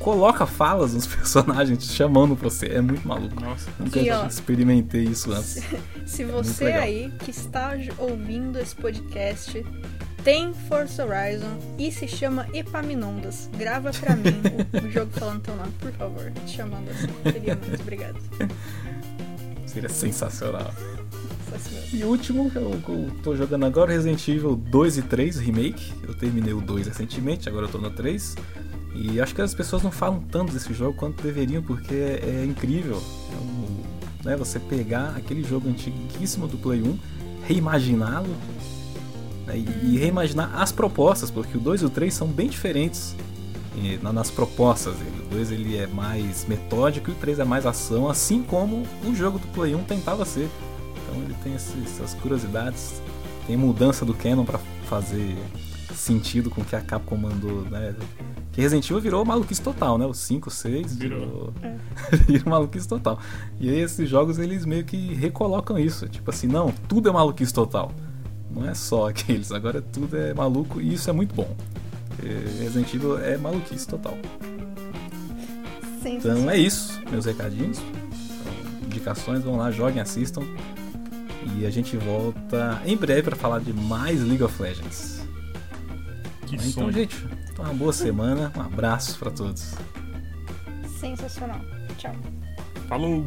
coloca falas nos personagens te chamando pra você. É muito maluco. Nossa, Nunca E, ó, experimentei isso antes. Se muito você legal. aí que está ouvindo esse podcast tem Forza Horizon e se chama Epaminondas, grava pra mim o, o jogo falando teu nome, por favor. Te chamando assim. Seria muito obrigado. Seria sensacional. Mesmo. E o último, eu, eu tô jogando agora Resident Evil 2 e 3 Remake. Eu terminei o 2 recentemente, agora eu tô no 3. E acho que as pessoas não falam tanto desse jogo quanto deveriam, porque é, é incrível. É um- né, você pegar aquele jogo antiguíssimo do Play 1, reimaginá-lo né, e, e reimaginar as propostas, porque o 2 e o 3 são bem diferentes e, na- nas propostas. Ele- O 2 ele é mais metódico e o 3 é mais ação, assim como o jogo do Play 1 tentava ser. Então ele tem esses- essas curiosidades, tem mudança do canon pra fazer sentido com o que a Capcom mandou, né? Que Resident Evil virou maluquice total, né? O 5, 6 Virou. virou maluquice total. E aí esses jogos eles meio que recolocam isso, tipo assim, não, tudo é maluquice total. Não é só aqueles, agora tudo é maluco e isso é muito bom. Porque Resident Evil é maluquice total. Então é isso, meus recadinhos. Então, indicações, vão lá, joguem, assistam. E a gente volta em breve para falar de mais League of Legends. que Então, som. gente, uma boa semana, um abraço para todos. Sensacional. Tchau. Falou!